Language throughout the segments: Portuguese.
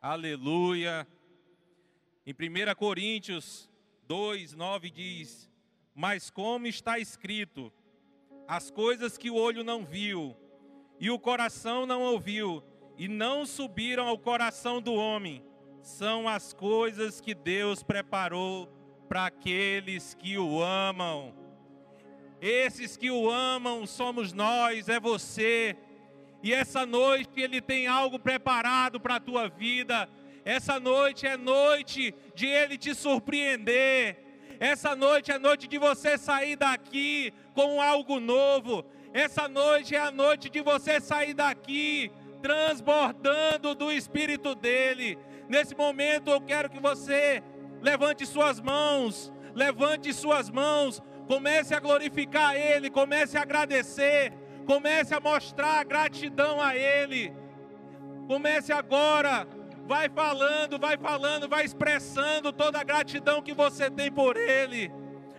Aleluia. Em 1 Coríntios 2, 9 diz: Mas como está escrito, as coisas que o olho não viu, e o coração não ouviu, e não subiram ao coração do homem, são as coisas que Deus preparou para aqueles que o amam. Esses que o amam somos nós, é você. E essa noite Ele tem algo preparado para a tua vida. Essa noite é noite de Ele te surpreender. Essa noite é noite de você sair daqui com algo novo. Essa noite é a noite de você sair daqui transbordando do Espírito dele. Nesse momento eu quero que você levante suas mãos, levante suas mãos, comece a glorificar Ele, comece a agradecer, comece a mostrar gratidão a Ele. Comece agora, vai falando, vai falando, vai expressando toda a gratidão que você tem por Ele.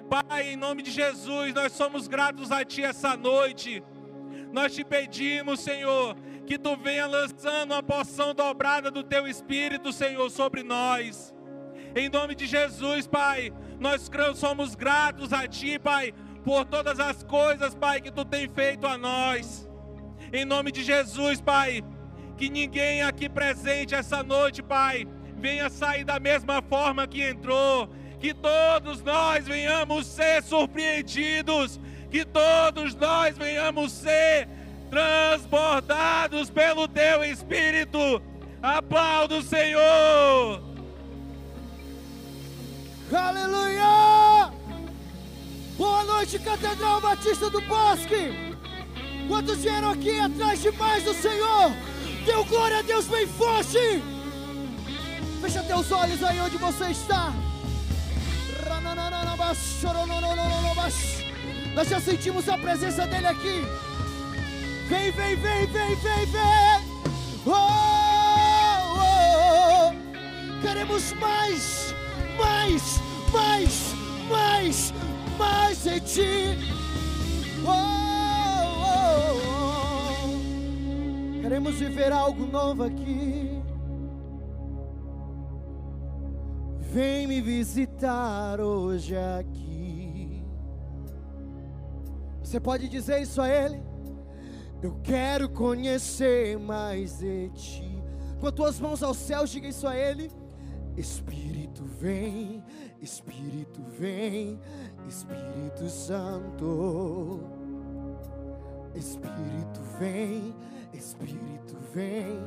Pai, em nome de Jesus, nós somos gratos a Ti essa noite. Nós te pedimos, Senhor, que Tu venha lançando uma porção dobrada do Teu Espírito, Senhor, sobre nós. Em nome de Jesus, Pai, nós somos gratos a Ti, Pai, por todas as coisas, Pai, que Tu tem feito a nós. Em nome de Jesus, Pai, que ninguém aqui presente essa noite, Pai, venha sair da mesma forma que entrou. Que todos nós venhamos ser surpreendidos. Que todos nós venhamos ser transbordados pelo Teu Espírito. Aplauda o Senhor. Aleluia! Boa noite, Catedral Batista do Bosque. Quantos vieram aqui atrás de mais do Senhor? Deu glória a Deus bem forte. Fecha teus olhos aí onde você está. Nós já sentimos a presença dele aqui. Vem, vem, vem, vem, vem, vem. Oh, oh, oh. Queremos mais, mais, mais, mais, mais em ti. Oh, oh, oh. Queremos viver algo novo aqui. Vem me visitar hoje aqui. Você pode dizer isso a Ele? Eu quero conhecer mais de Ti. Com as tuas mãos aos céus, diga isso a Ele. Espírito vem, Espírito vem, Espírito Santo. Espírito vem, Espírito vem,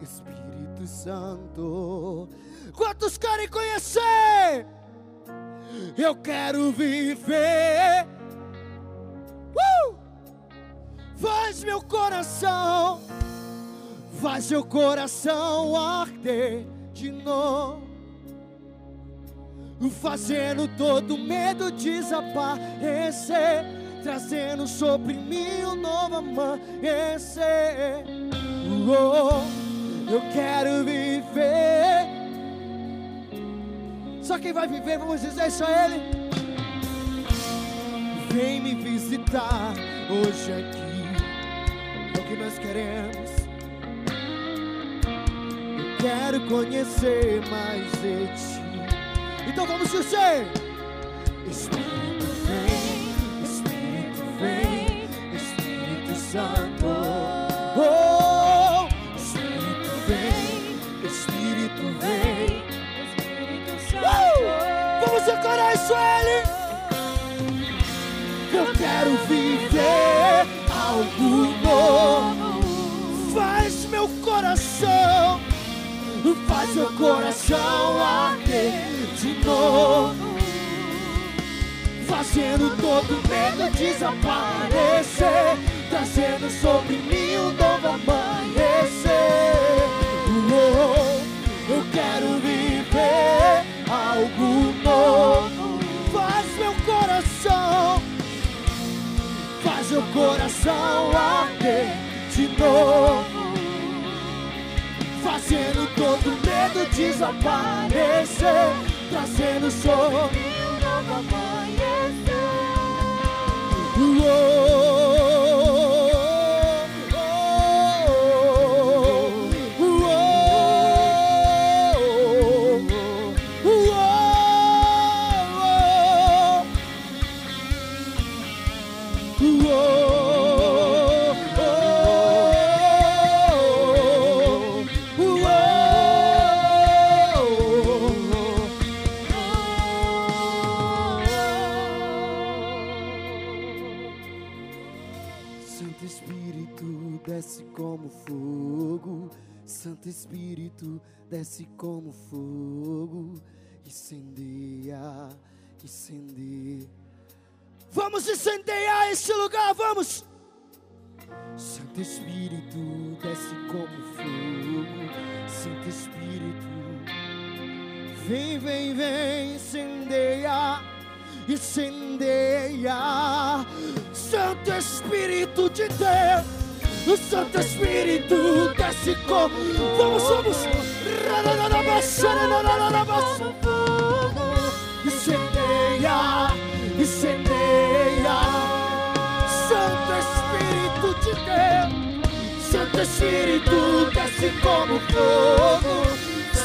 Espírito Santo. Quantos querem conhecer? Eu quero viver. Uh! Faz meu coração, faz meu coração arder de novo. Fazendo todo medo desaparecer, trazendo sobre mim um novo amanhecer. Oh, eu quero viver só quem vai viver, vamos dizer a Ele. Vem me visitar hoje aqui. É o que nós queremos. Eu quero conhecer mais de ti. Então vamos dizer: Espírito vem, Espírito vem, Espírito Santo. Oh, Espírito vem, Espírito vem. Uh! Vamos decorar isso a Ele. Eu quero viver algo novo. Faz meu coração, faz meu coração arder de novo. Fazendo todo medo desaparecer, trazendo sobre mim um novo amanhecer. Oh, eu quero viver algo novo. Faz meu coração, faz meu coração arder de novo. Fazendo todo medo desaparecer, trazendo sobre um novo amanhecer. Oh, Santo Espírito, desce como fogo, incendeia, incendeia. Vamos incendiar este lugar, vamos! Santo Espírito, desce como fogo, Santo Espírito, vem, vem, vem, incendeia, incendeia, Santo Espírito de Deus. O Santo Espírito desce como Vamos, vamos. Incendeia, incendeia. Santo Espírito de Deus. Santo Espírito desce como fogo.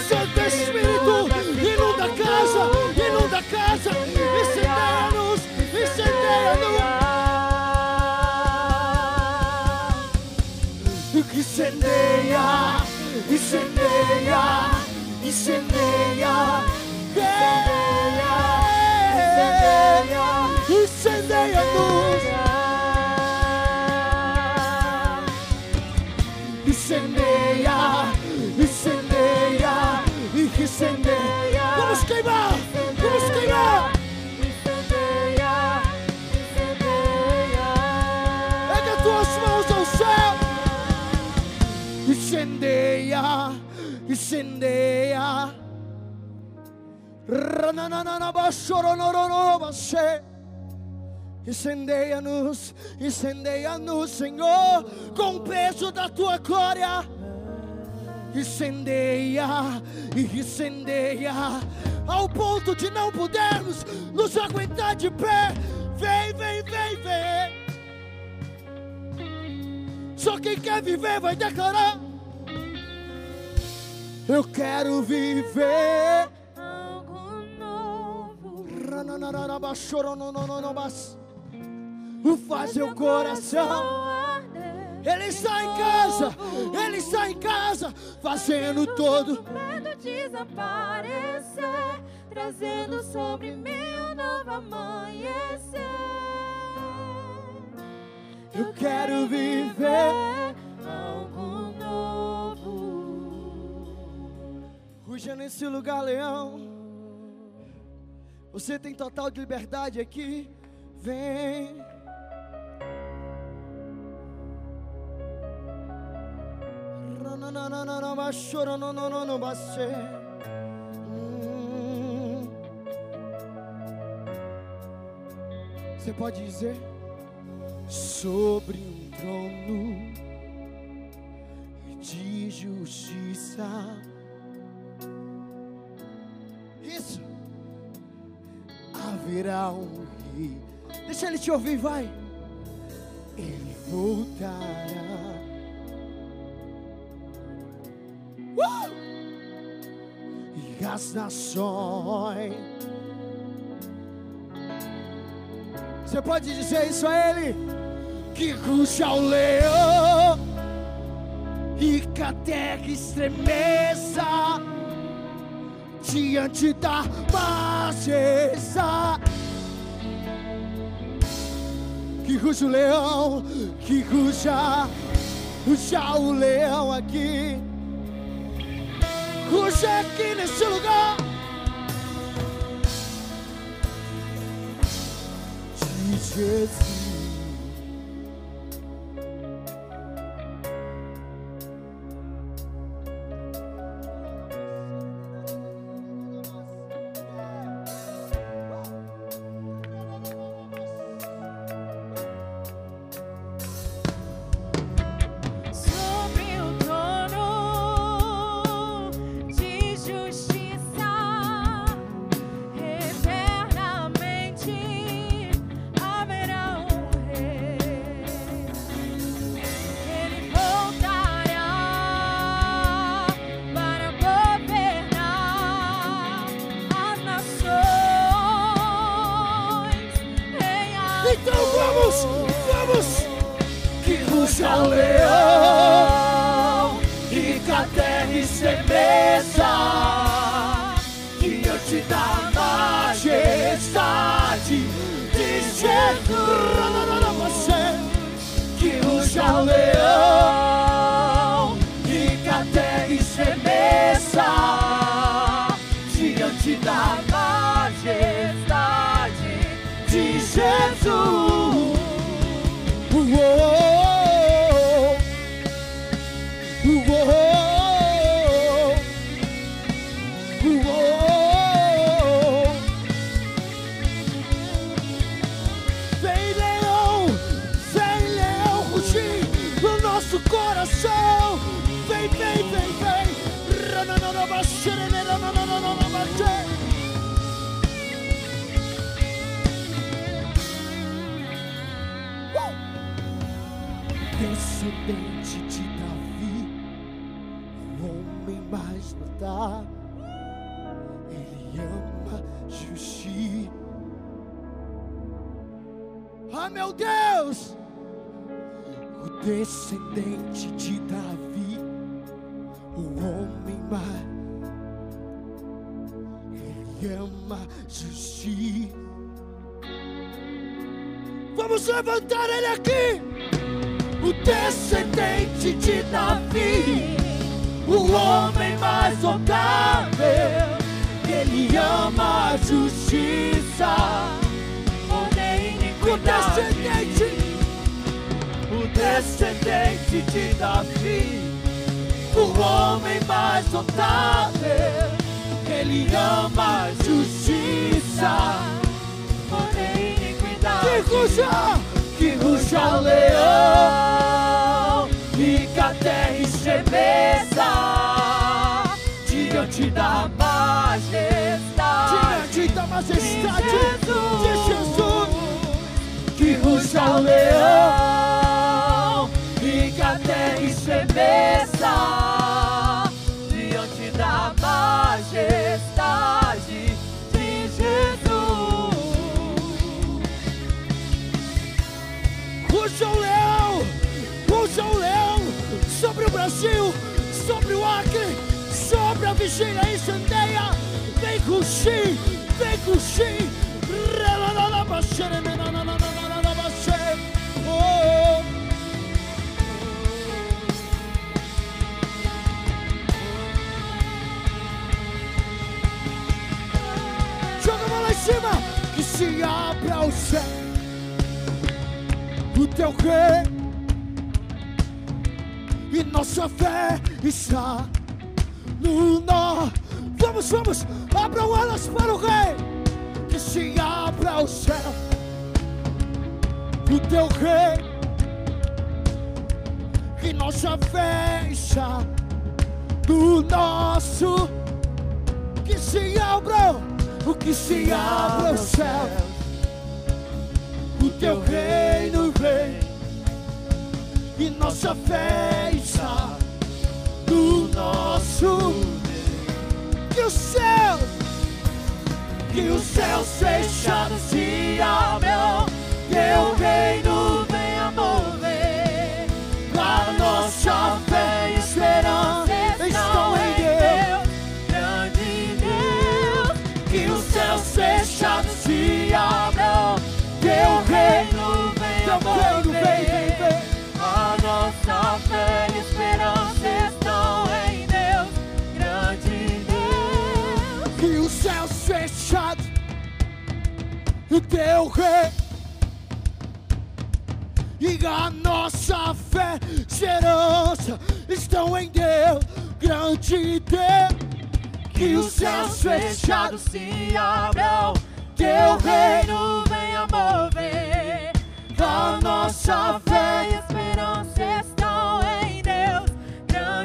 Santo Espírito incendeia, incendeia, incendeia, incendeia, incendeia-nos, incendeia, incendeia. Incendeia-nos, incendeia-nos, Senhor, com o peso da tua glória. Incendeia, incendeia, ao ponto de não podermos nos aguentar de pé. Vem, vem, vem, vem. Só quem quer viver vai declarar: Eu quero viver. Algo novo. Faz seu coração. Ele está em casa, ele está em casa, fazendo todo. Medo desaparecer, trazendo sobre mim um novo amanhecer. Eu quero viver. algo Ruja nesse lugar, leão. Você tem total de liberdade aqui. Vem. Você pode dizer sobre um trono de justiça. Isso. Haverá um rei. Deixa ele te ouvir, vai. Ele voltará. Uh! E as nações. Você pode dizer isso a ele? Que ruja o leão e que a terra estremeça diante da majestade. Que ruja o leão, que ruja, ruja o leão aqui. Ruja aqui nesse lugar. Jesus. Teu rei e nossa fé está no nó. Vamos, vamos, abram elas para o rei, que se abra o céu. O teu rei e nossa fé está no nosso. Que se abra, o que se abra o céu. O teu reino vem e nossa fé está no nosso. Que os céus, que os céus fechados se abram, teu reino venha mover. a nossa fé o teu rei e a nossa fé, esperança estão em Deus, grande Deus. Que os céus fechados, se abram. teu reino, venha mover. a nossa fé, e esperança estão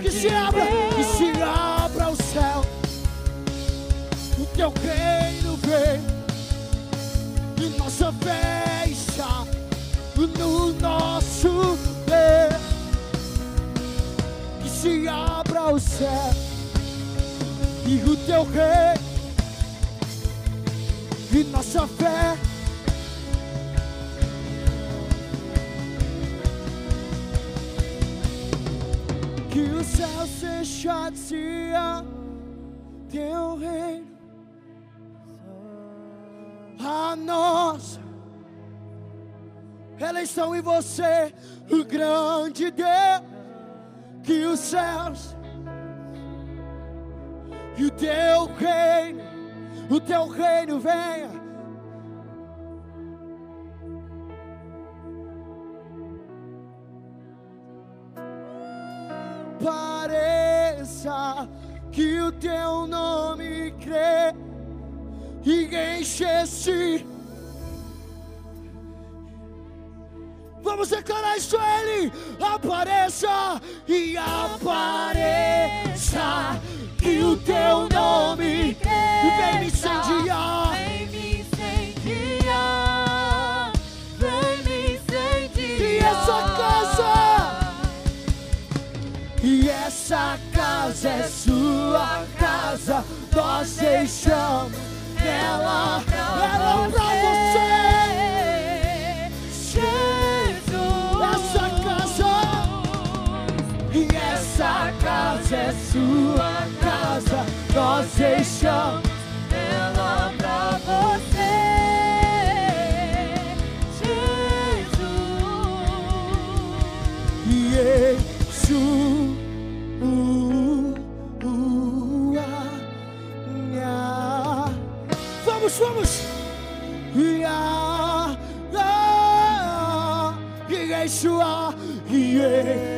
que se abra, que se abra o céu, o teu reino vem, e nossa fé está no nosso Deus, que se abra o céu, e o teu reino, e nossa fé. Que céus fechados se abram, teu reino a nós. Eleição em você, o grande Deus, que os céus e o teu reino, o teu reino venha. Pareça que o teu nome crê e enche-se. Vamos declarar isso a Ele. Apareça e apareça que o teu nome vem me incendiar. Vem me incendiar. E essa casa é sua casa. Nós deixamos ela, ela pra você. day.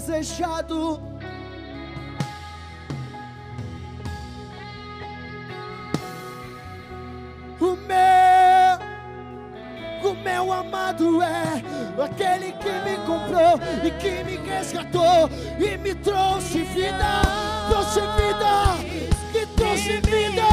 Desejado. O meu, o meu amado é aquele que me comprou e que me resgatou e me trouxe vida, trouxe vida, e trouxe vida.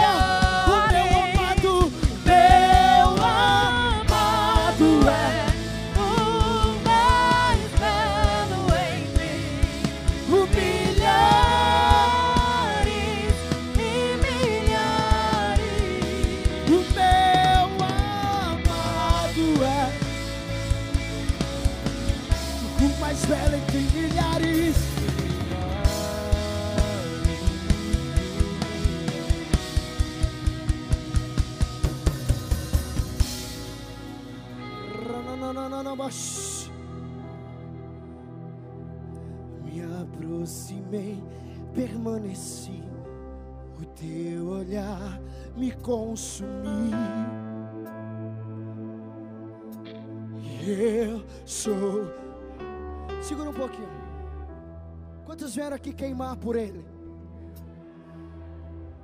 Teu olhar me consumiu. E eu sou. Segura um pouquinho. Quantos vieram aqui queimar por Ele?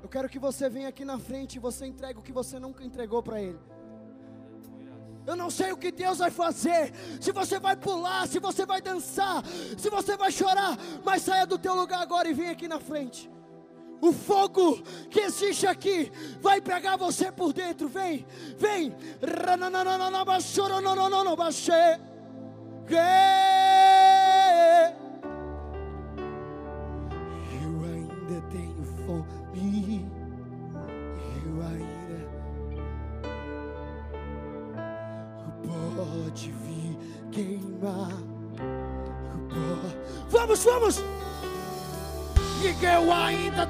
Eu quero que você venha aqui na frente e você entregue o que você nunca entregou para Ele. Eu não sei o que Deus vai fazer. Se você vai pular, se você vai dançar, se você vai chorar, mas saia do teu lugar agora e vem aqui na frente. O fogo que existe aqui vai pegar você por dentro. Vem, vem. Eu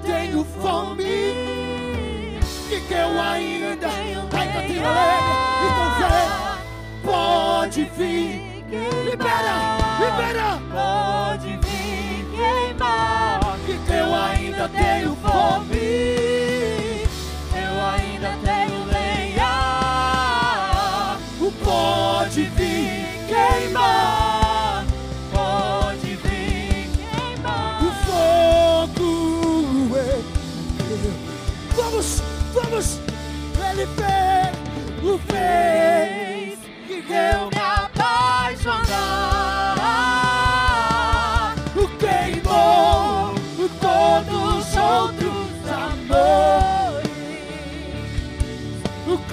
tenho fome. E que eu ainda, ainda tenho alegre. Então vem, pode vir. Libera, libera! Pode vir queimar. E que eu ainda tenho fome.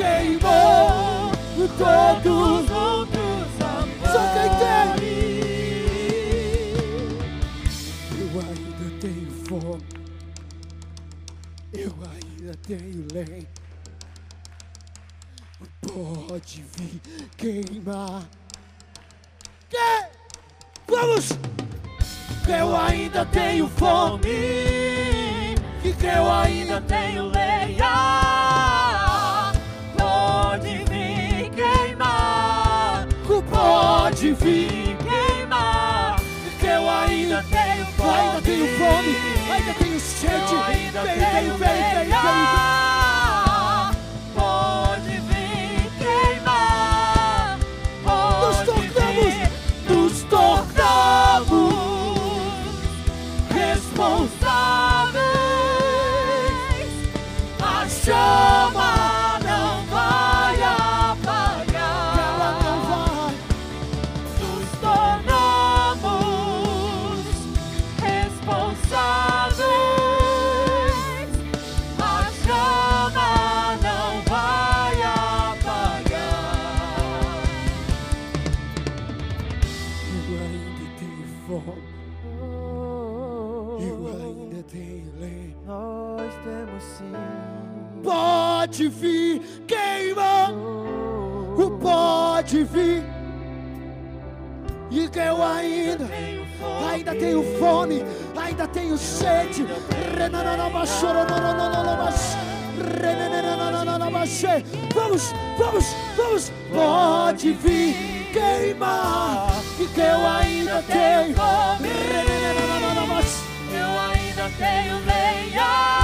Queimou todos os outros amores. Só quem Eu ainda tenho fome. Eu ainda tenho lenha. Pode vir queimar. Que? Vamos! que eu ainda tenho fome, e que eu ainda tenho lenha. Pode vir queimar, pode vir, queimar. que eu ainda tenho fome, ainda tenho fome, ainda tenho sede. ainda Vem, tenho lenha. Ainda, ainda tenho fome, ainda tenho sede. Vamos, vamos, vamos. Pode vir, queima. E que eu ainda tenho. Eu ainda tenho lenha.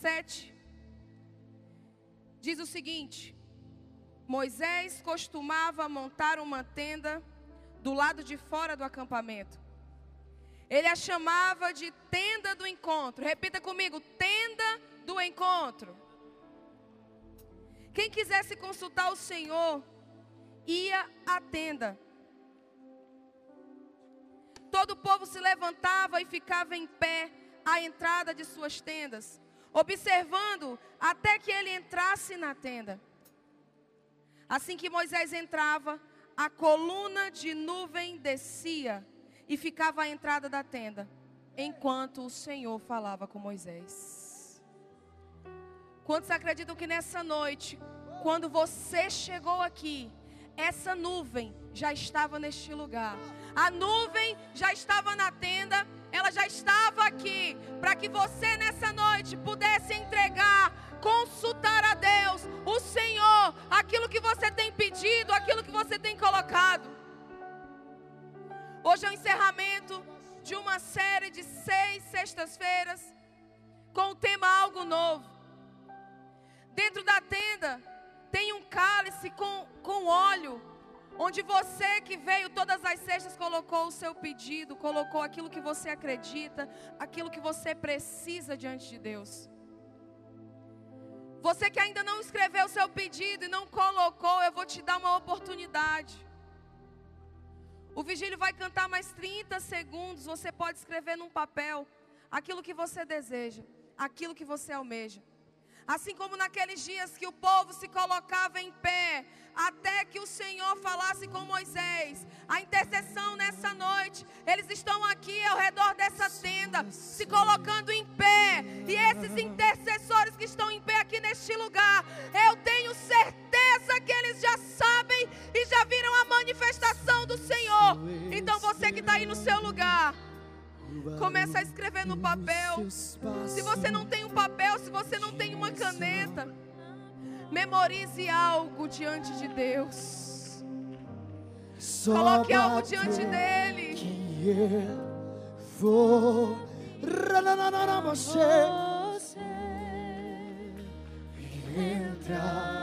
17, diz o seguinte: Moisés costumava montar uma tenda do lado de fora do acampamento. Ele a chamava de tenda do encontro. Repita comigo: tenda do encontro. Quem quisesse consultar o Senhor, ia à tenda. Todo o povo se levantava e ficava em pé à entrada de suas tendas observando até que ele entrasse na tenda. Assim que Moisés entrava, a coluna de nuvem descia e ficava à entrada da tenda, enquanto o Senhor falava com Moisés. Quantos acreditam que nessa noite, quando você chegou aqui, essa nuvem já estava neste lugar? A nuvem já estava na tenda, ela já estava aqui, para que você nessa noite pudesse entregar, consultar a Deus, o Senhor, aquilo que você tem pedido, aquilo que você tem colocado. Hoje é o encerramento de uma série de seis sextas-feiras com o tema Algo Novo. Dentro da tenda tem um cálice com, com óleo, onde você que veio todas as sextas colocou o seu pedido, colocou aquilo que você acredita, aquilo que você precisa diante de Deus. Você que ainda não escreveu o seu pedido e não colocou, eu vou te dar uma oportunidade. O vigílio vai cantar mais 30 segundos. Você pode escrever num papel aquilo que você deseja, aquilo que você almeja. Assim como naqueles dias que o povo se colocava em pé, até que o Senhor falasse com Moisés. A intercessão nessa noite, eles estão aqui ao redor dessa tenda, se colocando em pé. E esses intercessores que estão em pé aqui neste lugar, eu tenho certeza que eles já sabem e já viram a manifestação do Senhor. Então você que está aí no seu lugar, Começa a escrever no papel. Se você não tem um papel, se você não tem uma caneta, memorize algo diante de Deus. Coloque algo diante dele. Vou. Você entrar.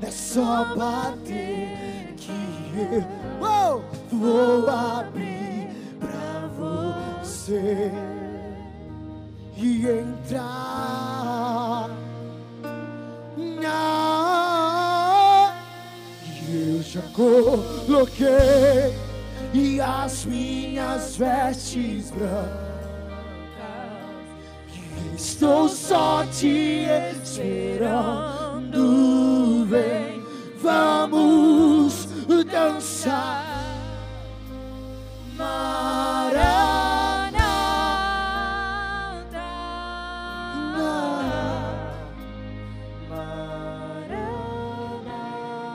É só bater que eu oh, vou abrir pra você. e entrar. Ah, eu já coloquei e as minhas vestes brancas. Estou só te esperando, vem, vamos dançar.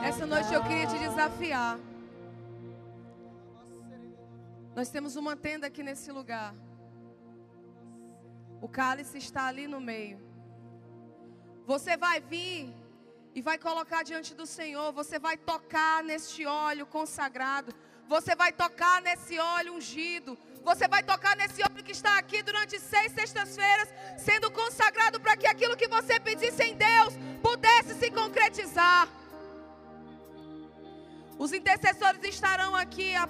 Essa noite eu queria te desafiar. Nós temos uma tenda aqui nesse lugar. O cálice está ali no meio. Você vai vir e vai colocar diante do Senhor. Você vai tocar neste óleo consagrado. Você vai tocar nesse óleo ungido. Você vai tocar nesse óleo que está aqui durante seis sextas-feiras, sendo consagrado para que aquilo que você pedisse em Deus pudesse se concretizar. Os intercessores estarão aqui à,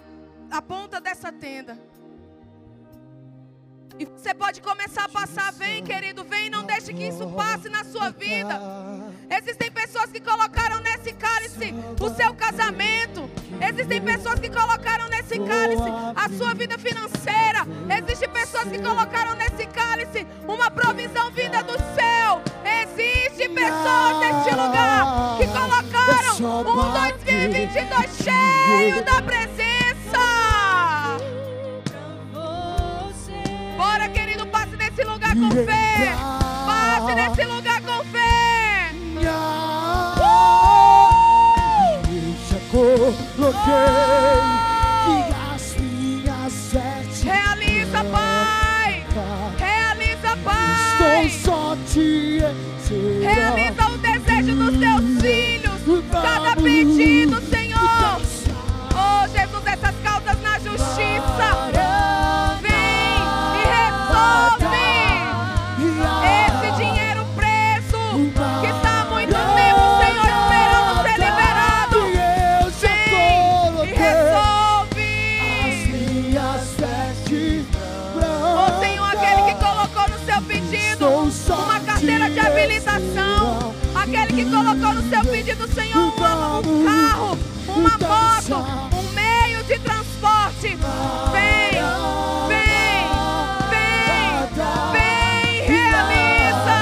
à ponta dessa tenda. E você pode começar a passar. Vem, querido, vem, não deixe que isso passe na sua vida. Existem pessoas que colocaram nesse cálice o seu casamento. Existem pessoas que colocaram nesse cálice a sua vida financeira. Existem pessoas que colocaram nesse cálice uma provisão vinda do céu. Existem pessoas neste lugar que colocaram um 2022 cheio da presença. Bora, querido, passe nesse lugar com fé. Passe nesse lugar com fé. Realiza, Pai. Realiza, Estou Pai. só te. Realiza o desejo dos teus filhos. Cada pedido, Senhor. Oh, Jesus, essas causas na justiça. Um, carro, uma moto, um meio de transporte. Vem, vem, vem, vem, realiza.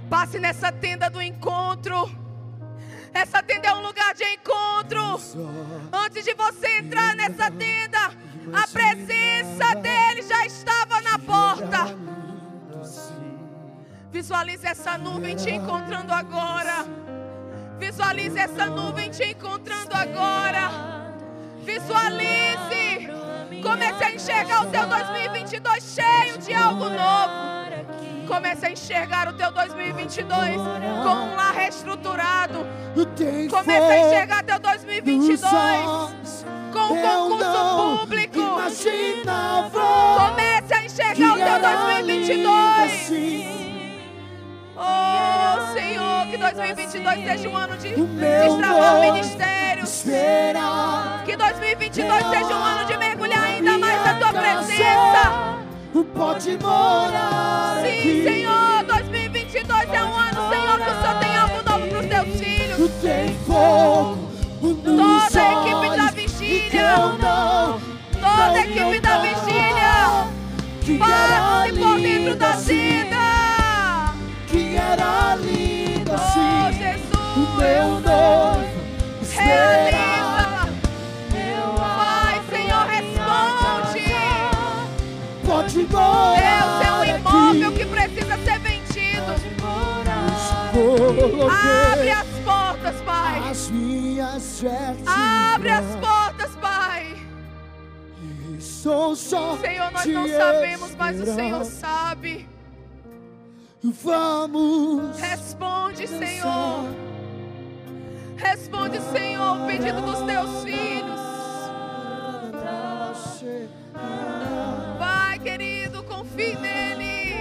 Oh! Passe nessa tenda do encontro. Essa tenda é um lugar de encontro. Antes de você entrar nessa tenda, a presença dele já estava na porta. Visualize essa nuvem te encontrando agora. Visualize essa nuvem te encontrando agora. Visualize. Comece a enxergar o teu 2022 cheio de algo novo. Comece a enxergar o teu 2022 com um lar reestruturado. Comece a enxergar teu 2022 nos olhos. com um concurso público. Comece a enxergar o teu era lindo 2022. Oh, Senhor, que 2022 seja um ano de O destravar ministérios. Esperar Que 2022 seja um ano de mergulhar ainda mais na tua presença. Pode morar Sim. Senhor, 2022 é um ano, Senhor, que o Senhor tem algo novo para os teus filhos. Tem fogo Toda a equipe da vigília. Toda a equipe da vigília. Era por dentro da tenda. Era lindo Oh, assim. O Jesus. meu noivo. Realiza. Pai, Senhor, responde. Pode morar Deus é um imóvel aqui. que precisa ser vendido. Abre as portas, Pai. as minhas Abre as portas, Pai. Sou só Senhor, nós não sabemos, mas o Senhor sabe. Vamos Responde, Senhor. Responde, Senhor, o pedido dos teus filhos. Vai, querido, confie nele.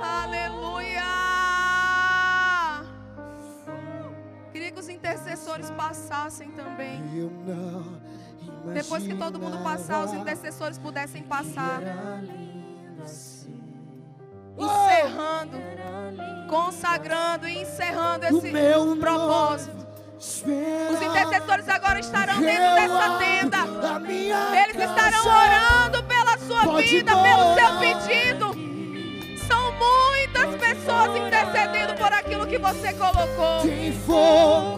Aleluia. Queria que os intercessores passassem também. Depois que todo mundo passar, os intercessores pudessem passar. Encerrando, consagrando e encerrando esse meu propósito. Os intercessores agora estarão dentro dessa tenda. Eles estarão orando pela sua vida, pelo seu pedido. São muitas pessoas intercedendo por aquilo que você colocou.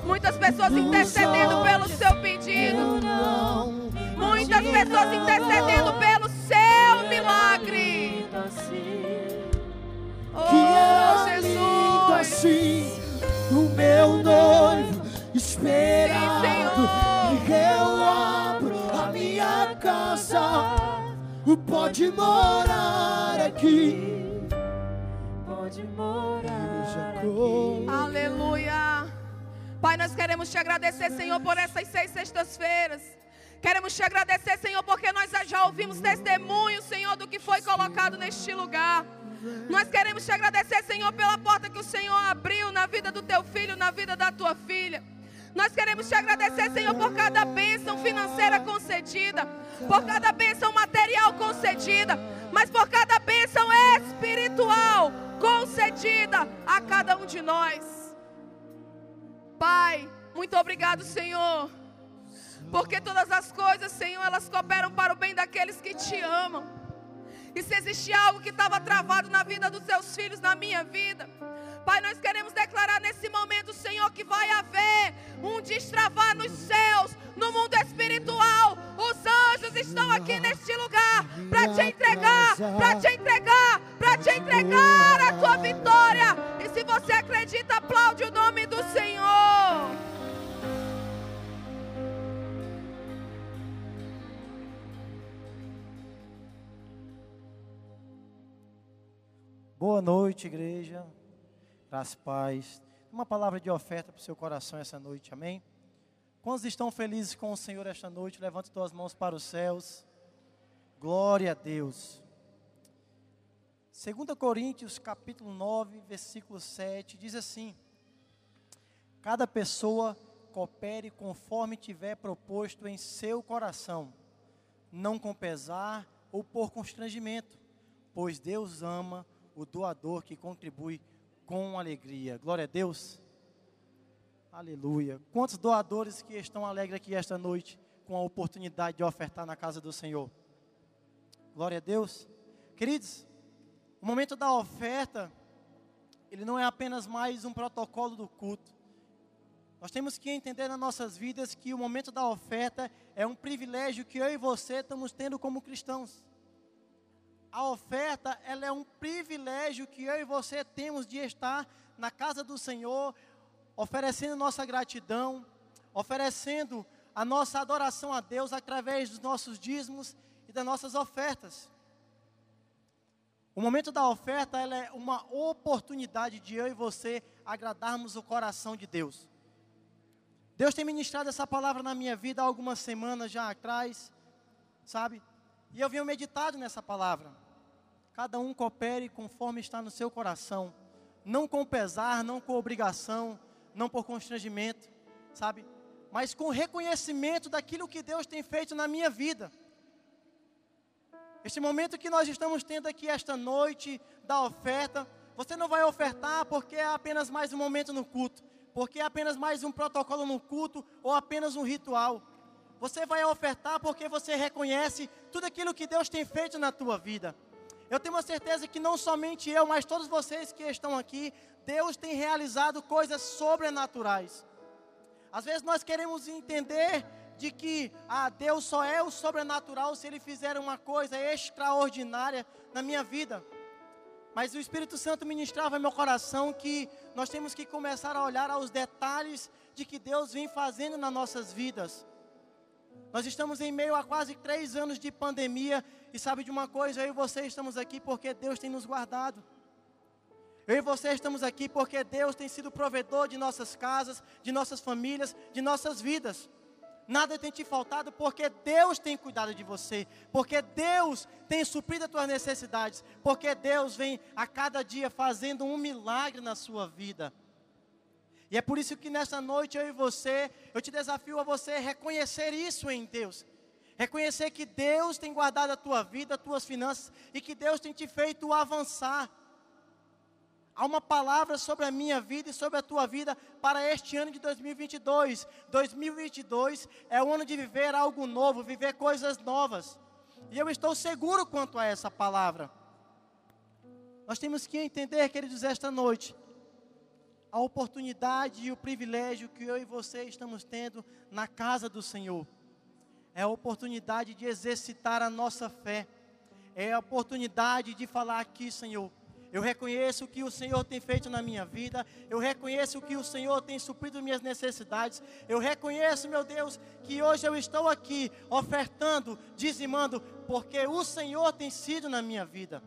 Muitas pessoas intercedendo pelo seu pedido. Muitas pessoas intercedendo pelo seu milagre. Que era Oh, lindo assim. O meu noivo esperado. Sim, e eu abro a minha casa. Pode morar aqui. Pode morar. Como Aleluia. Pai, nós queremos te agradecer, Senhor, por essas seis sextas-feiras. Queremos te agradecer, Senhor, porque nós já ouvimos testemunho, Senhor, do que foi colocado neste lugar. Nós queremos te agradecer, Senhor, pela porta que o Senhor abriu na vida do teu filho, na vida da tua filha. Nós queremos te agradecer, Senhor, por cada bênção financeira concedida, por cada bênção material concedida, mas por cada bênção espiritual concedida a cada um de nós. Pai, muito obrigado, Senhor, porque todas as coisas, Senhor, elas cooperam para o bem daqueles que te amam. E se existe algo que estava travado na vida dos seus filhos, na minha vida, Pai, nós queremos declarar nesse momento, Senhor, que vai haver um destravar nos céus, no mundo espiritual. Os anjos estão aqui neste lugar para te entregar, para te entregar, para te entregar a tua vitória. E se você acredita, aplaude o nome do Senhor. Boa noite, igreja. Graças paz. Uma palavra de oferta para o seu coração essa noite, amém? Quantos estão felizes com o Senhor esta noite? Levante suas mãos para os céus. Glória a Deus. 2 Coríntios, capítulo 9, versículo 7, diz assim: Cada pessoa coopere conforme tiver proposto em seu coração, não com pesar ou por constrangimento, pois Deus ama o doador que contribui com alegria. Glória a Deus. Aleluia. Quantos doadores que estão alegres aqui esta noite com a oportunidade de ofertar na casa do Senhor? Glória a Deus. Queridos, o momento da oferta, ele não é apenas mais um protocolo do culto. Nós temos que entender nas nossas vidas que o momento da oferta é um privilégio que eu e você estamos tendo como cristãos. A oferta, ela é um privilégio que eu e você temos de estar na casa do Senhor, oferecendo nossa gratidão, oferecendo a nossa adoração a Deus através dos nossos dízimos e das nossas ofertas. O momento da oferta, ela é uma oportunidade de eu e você agradarmos o coração de Deus. Deus tem ministrado essa palavra na minha vida há algumas semanas já atrás, sabe? E eu venho meditado nessa palavra. Cada um coopere conforme está no seu coração, não com pesar, não com obrigação, não por constrangimento, sabe? Mas com reconhecimento daquilo que Deus tem feito na minha vida. Este momento que nós estamos tendo aqui esta noite da oferta, você não vai ofertar porque é apenas mais um momento no culto, porque é apenas mais um protocolo no culto ou apenas um ritual. Você vai ofertar porque você reconhece tudo aquilo que Deus tem feito na tua vida. Eu tenho uma certeza que não somente eu, mas todos vocês que estão aqui, Deus tem realizado coisas sobrenaturais. Às vezes nós queremos entender de que ah, Deus só é o sobrenatural se Ele fizer uma coisa extraordinária na minha vida. Mas o Espírito Santo ministrava em meu coração que nós temos que começar a olhar aos detalhes de que Deus vem fazendo nas nossas vidas. Nós estamos em meio a quase três anos de pandemia e sabe de uma coisa, eu e você estamos aqui porque Deus tem nos guardado. Eu e você estamos aqui porque Deus tem sido provedor de nossas casas, de nossas famílias, de nossas vidas. Nada tem te faltado porque Deus tem cuidado de você, porque Deus tem suprido as tuas necessidades, porque Deus vem a cada dia fazendo um milagre na sua vida. E é por isso que nessa noite eu e você, eu te desafio a você reconhecer isso em Deus. Reconhecer que Deus tem guardado a tua vida, as tuas finanças e que Deus tem te feito avançar. Há uma palavra sobre a minha vida e sobre a tua vida para este ano de 2022. 2022 é o ano de viver algo novo, viver coisas novas. E eu estou seguro quanto a essa palavra. Nós temos que entender, queridos, esta noite, a oportunidade e o privilégio que eu e você estamos tendo na casa do Senhor. É a oportunidade de exercitar a nossa fé. É a oportunidade de falar aqui, Senhor. Eu reconheço o que o Senhor tem feito na minha vida. Eu reconheço o que o Senhor tem suprido minhas necessidades. Eu reconheço, meu Deus, que hoje eu estou aqui ofertando, dizimando, porque o Senhor tem sido na minha vida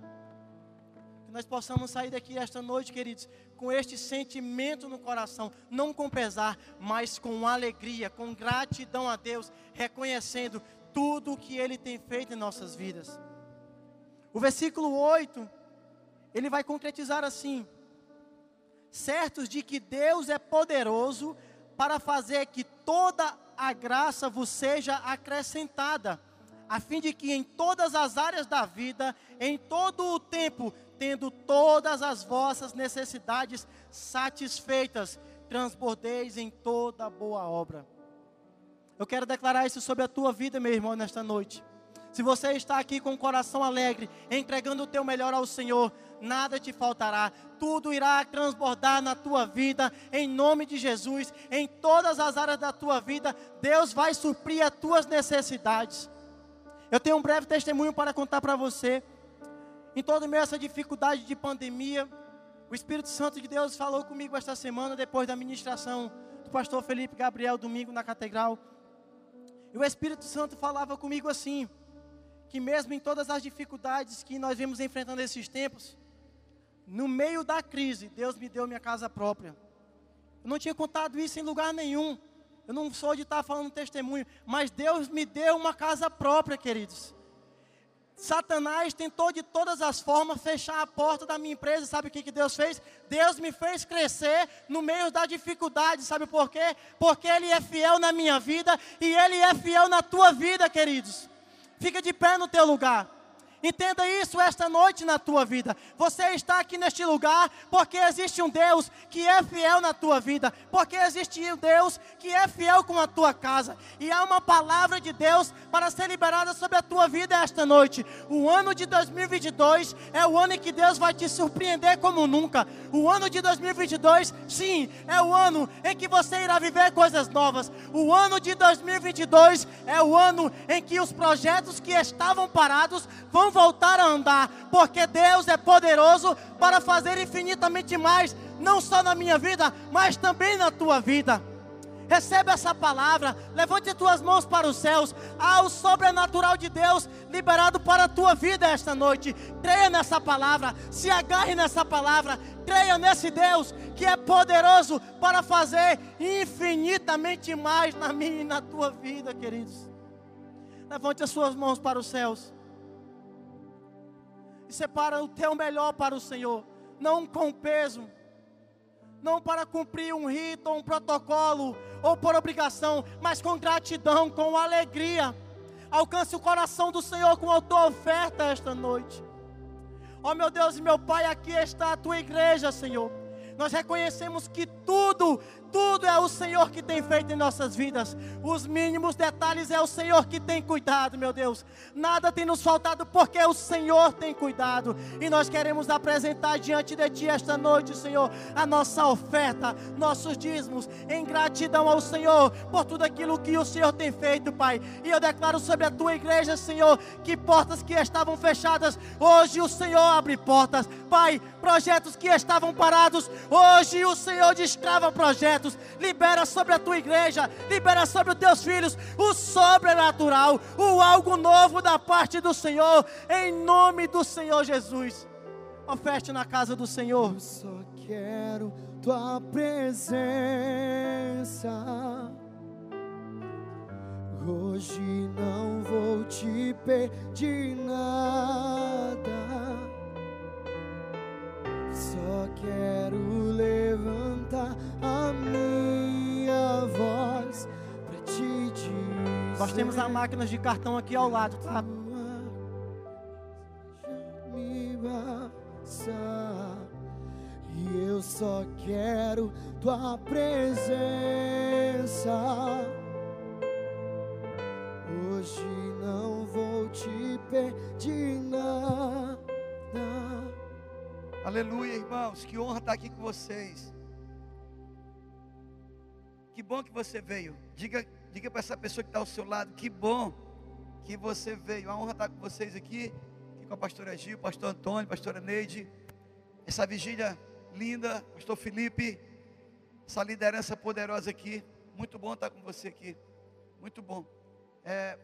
nós possamos sair daqui esta noite, queridos, com este sentimento no coração, não com pesar, mas com alegria, com gratidão a Deus, reconhecendo tudo o que Ele tem feito em nossas vidas. O versículo 8, ele vai concretizar assim: certos de que Deus é poderoso para fazer que toda a graça vos seja acrescentada, a fim de que em todas as áreas da vida, em todo o tempo, tendo todas as vossas necessidades satisfeitas, transbordeis em toda boa obra. Eu quero declarar isso sobre a tua vida, meu irmão, nesta noite. Se você está aqui com o coração alegre, entregando o teu melhor ao Senhor, nada te faltará, tudo irá transbordar na tua vida, em nome de Jesus, em todas as áreas da tua vida, Deus vai suprir as tuas necessidades. Eu tenho um breve testemunho para contar para você. Em todo meio essa dificuldade de pandemia, o Espírito Santo de Deus falou comigo esta semana, depois da ministração do pastor Felipe Gabriel, domingo na catedral. E o Espírito Santo falava comigo assim: que mesmo em todas as dificuldades que nós vemos enfrentando esses tempos, no meio da crise, Deus me deu minha casa própria. Eu não tinha contado isso em lugar nenhum. Eu não sou de estar falando testemunho, mas Deus me deu uma casa própria, queridos. Satanás tentou de todas as formas fechar a porta da minha empresa. Sabe o que, que Deus fez? Deus me fez crescer no meio da dificuldade. Sabe por quê? Porque Ele é fiel na minha vida e Ele é fiel na tua vida, queridos. Fica de pé no teu lugar. Entenda isso esta noite na tua vida. Você está aqui neste lugar porque existe um Deus que é fiel na tua vida, porque existe um Deus que é fiel com a tua casa. E há uma palavra de Deus para ser liberada sobre a tua vida esta noite. O ano de 2022 é o ano em que Deus vai te surpreender como nunca. O ano de 2022, sim, é o ano em que você irá viver coisas novas. O ano de 2022 é o ano em que os projetos que estavam parados vão voltar a andar, porque Deus é poderoso para fazer infinitamente mais, não só na minha vida, mas também na tua vida. Recebe essa palavra, levante as tuas mãos para os céus. Há o sobrenatural de Deus liberado para a tua vida esta noite. Creia nessa palavra, se agarre nessa palavra, creia nesse Deus que é poderoso para fazer infinitamente mais na minha e na tua vida, queridos. Levante as suas mãos para os céus separa o teu melhor para o Senhor, não com peso, não para cumprir um rito ou um protocolo ou por obrigação, mas com gratidão, com alegria. Alcance o coração do Senhor com a tua oferta esta noite. Ó oh, meu Deus e meu Pai, aqui está a tua igreja, Senhor. Nós reconhecemos que tudo, tudo é o Senhor que tem feito em nossas vidas. Os mínimos detalhes é o Senhor que tem cuidado, meu Deus. Nada tem nos faltado porque o Senhor tem cuidado. E nós queremos apresentar diante de Ti esta noite, Senhor, a nossa oferta, nossos dízimos, em gratidão ao Senhor por tudo aquilo que o Senhor tem feito, Pai. E eu declaro sobre a Tua igreja, Senhor, que portas que estavam fechadas, hoje o Senhor abre portas. Pai, projetos que estavam parados, hoje o Senhor destrava projetos libera sobre a tua igreja, libera sobre os teus filhos o sobrenatural, o algo novo da parte do Senhor, em nome do Senhor Jesus. Oferte na casa do Senhor. Eu só quero tua presença. Hoje não vou te pedir nada. Só quero levantar a minha voz pra te dizer. Nós temos a máquina de cartão aqui ao lado, tá? Me basta, e eu só quero tua presença. Hoje não vou te pedir nada. Aleluia, irmãos. Que honra estar aqui com vocês. Que bom que você veio. Diga, diga para essa pessoa que está ao seu lado. Que bom que você veio. A honra estar com vocês aqui. Aqui com a pastora Gil, pastor Antônio, pastora Neide. Essa vigília linda, pastor Felipe. Essa liderança poderosa aqui. Muito bom estar com você aqui. Muito bom. É,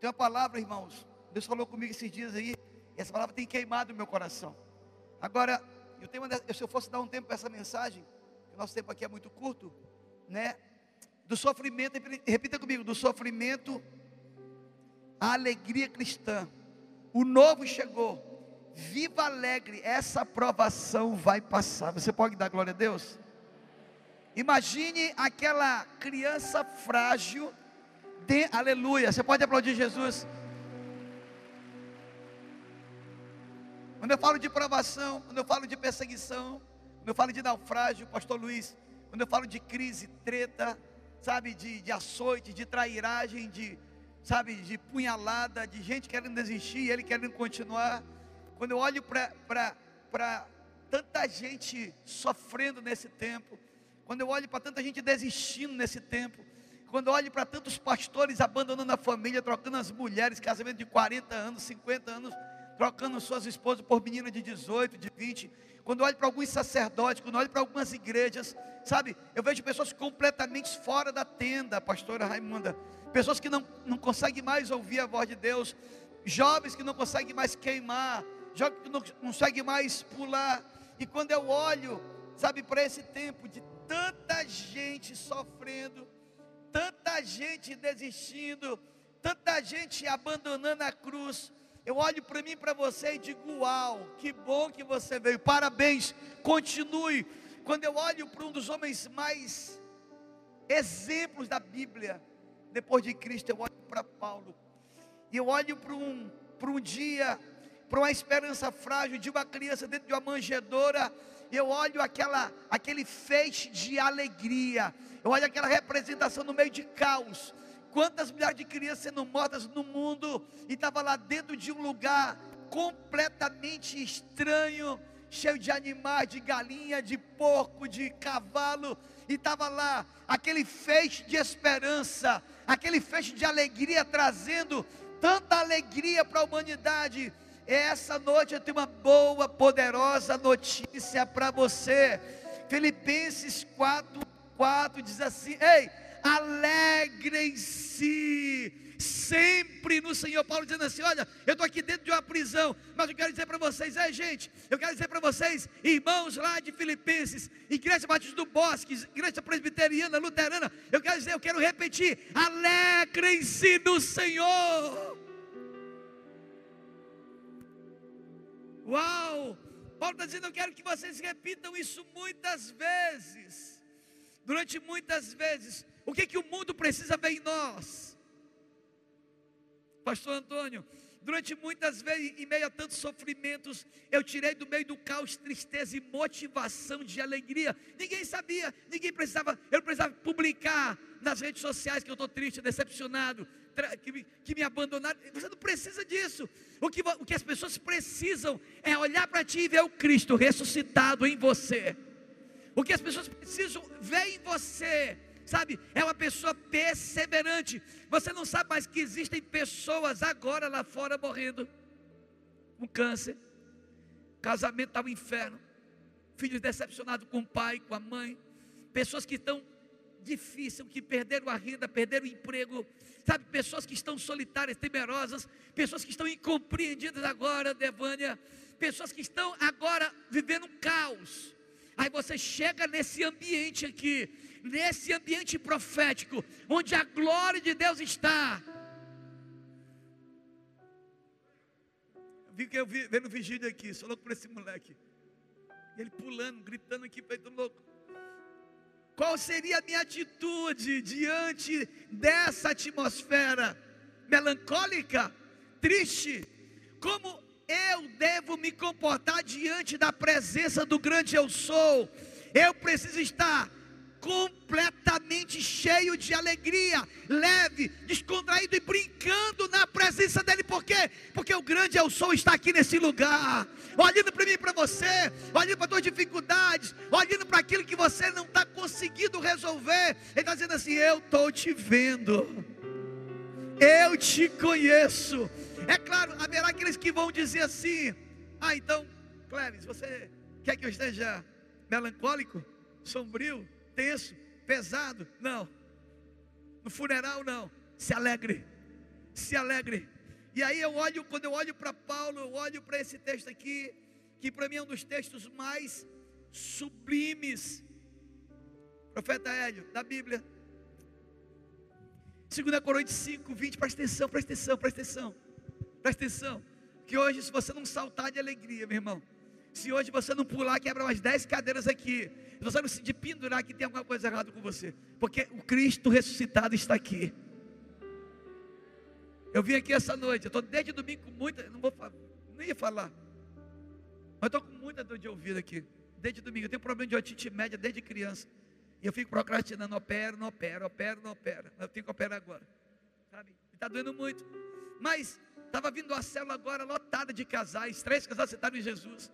tem uma palavra, irmãos. Deus falou comigo esses dias aí. Essa palavra tem queimado o meu coração. Agora, eu tenho uma, se eu fosse dar um tempo para essa mensagem, que nosso tempo aqui é muito curto, né? Do sofrimento, repita comigo, do sofrimento à alegria cristã. O novo chegou. Viva alegre, essa aprovação vai passar. Você pode dar glória a Deus? Imagine aquela criança frágil, de, aleluia. Você pode aplaudir Jesus? Quando eu falo de provação, quando eu falo de perseguição, quando eu falo de naufrágio, pastor Luiz, quando eu falo de crise, treta, sabe, de, de açoite, de trairagem, de, sabe, de punhalada, de gente querendo desistir, ele querendo continuar. Quando eu olho para tanta gente sofrendo nesse tempo, quando eu olho para tanta gente desistindo nesse tempo, quando eu olho para tantos pastores abandonando a família, trocando as mulheres, casamento de 40 anos, 50 anos, trocando suas esposas por meninas de 18, de 20. Quando olho para alguns sacerdotes, quando olho para algumas igrejas, sabe, eu vejo pessoas completamente fora da tenda, pastora Raimunda, pessoas que não, não conseguem mais ouvir a voz de Deus, jovens que não conseguem mais queimar, jovens que não conseguem mais pular. E quando eu olho, sabe, para esse tempo de tanta gente sofrendo, tanta gente desistindo, tanta gente abandonando a cruz, eu olho para mim, para você e digo: Uau, que bom que você veio, parabéns, continue. Quando eu olho para um dos homens mais exemplos da Bíblia, depois de Cristo, eu olho para Paulo, e eu olho para um, para um dia, para uma esperança frágil de uma criança dentro de uma manjedoura, eu olho aquela, aquele feixe de alegria, eu olho aquela representação no meio de caos, Quantas milhares de crianças sendo mortas no mundo e estava lá dentro de um lugar completamente estranho, cheio de animais, de galinha, de porco, de cavalo, e estava lá aquele feixe de esperança, aquele feixe de alegria, trazendo tanta alegria para a humanidade. Essa noite eu tenho uma boa, poderosa notícia para você. Filipenses 4, 4 diz assim: Ei, alegrem-se sempre no Senhor. Paulo dizendo assim: Olha, eu estou aqui dentro de uma prisão, mas eu quero dizer para vocês, é gente, eu quero dizer para vocês, irmãos lá de Filipenses, Igreja Batista do Bosque, Igreja Presbiteriana, Luterana, eu quero dizer, eu quero repetir: alegrem-se no Senhor. Uau! Paulo está dizendo: Eu quero que vocês repitam isso muitas vezes, durante muitas vezes. O que, que o mundo precisa ver em nós? Pastor Antônio, durante muitas vezes, em meio a tantos sofrimentos, eu tirei do meio do caos tristeza e motivação de alegria. Ninguém sabia, ninguém precisava, eu precisava publicar nas redes sociais que eu estou triste, decepcionado, que me, que me abandonaram. Você não precisa disso. O que, o que as pessoas precisam é olhar para ti e ver o Cristo ressuscitado em você. O que as pessoas precisam ver em você sabe? É uma pessoa perseverante. Você não sabe mais que existem pessoas agora lá fora morrendo com câncer, casamento está no inferno, filhos decepcionados com o pai, com a mãe, pessoas que estão difícil, que perderam a renda, perderam o emprego, sabe? Pessoas que estão solitárias, temerosas, pessoas que estão incompreendidas agora, Devânia, pessoas que estão agora vivendo um caos. Aí você chega nesse ambiente aqui, nesse ambiente profético, onde a glória de Deus está. Vi que eu vi vendo vigília aqui, sou louco por esse moleque. Ele pulando, gritando aqui, feito louco. Qual seria a minha atitude diante dessa atmosfera melancólica, triste? Como eu devo me comportar diante da presença do grande eu sou? Eu preciso estar completamente cheio de alegria, leve, descontraído e brincando na presença dele. Por quê? Porque o grande eu sou está aqui nesse lugar, olhando para mim e para você, olhando para as tuas dificuldades, olhando para aquilo que você não está conseguindo resolver. Ele está dizendo assim: Eu estou te vendo, eu te conheço. É claro, haverá aqueles que vão dizer assim: Ah, então, Cleves, você quer que eu esteja melancólico, sombrio? tenso, pesado. Não. No funeral, não. Se alegre. Se alegre. E aí eu olho, quando eu olho para Paulo, eu olho para esse texto aqui, que para mim é um dos textos mais sublimes. Profeta Hélio, da Bíblia. 2 Coríntios 5, 20, presta atenção, presta atenção, presta atenção. Presta atenção. Que hoje, se você não saltar de alegria, meu irmão, se hoje você não pular, quebra umas 10 cadeiras aqui. Se você não se de pendurar, que tem alguma coisa errada com você. Porque o Cristo ressuscitado está aqui. Eu vim aqui essa noite. Eu estou desde domingo com muita. Não vou. Nem ia falar. Mas estou com muita dor de ouvido aqui. Desde domingo. Eu tenho problema de otite média desde criança. E eu fico procrastinando. Opero, não opero, opero, não opero. Eu tenho que operar agora. Sabe? Está doendo muito. Mas estava vindo a célula agora lotada de casais. Três casais sentaram em Jesus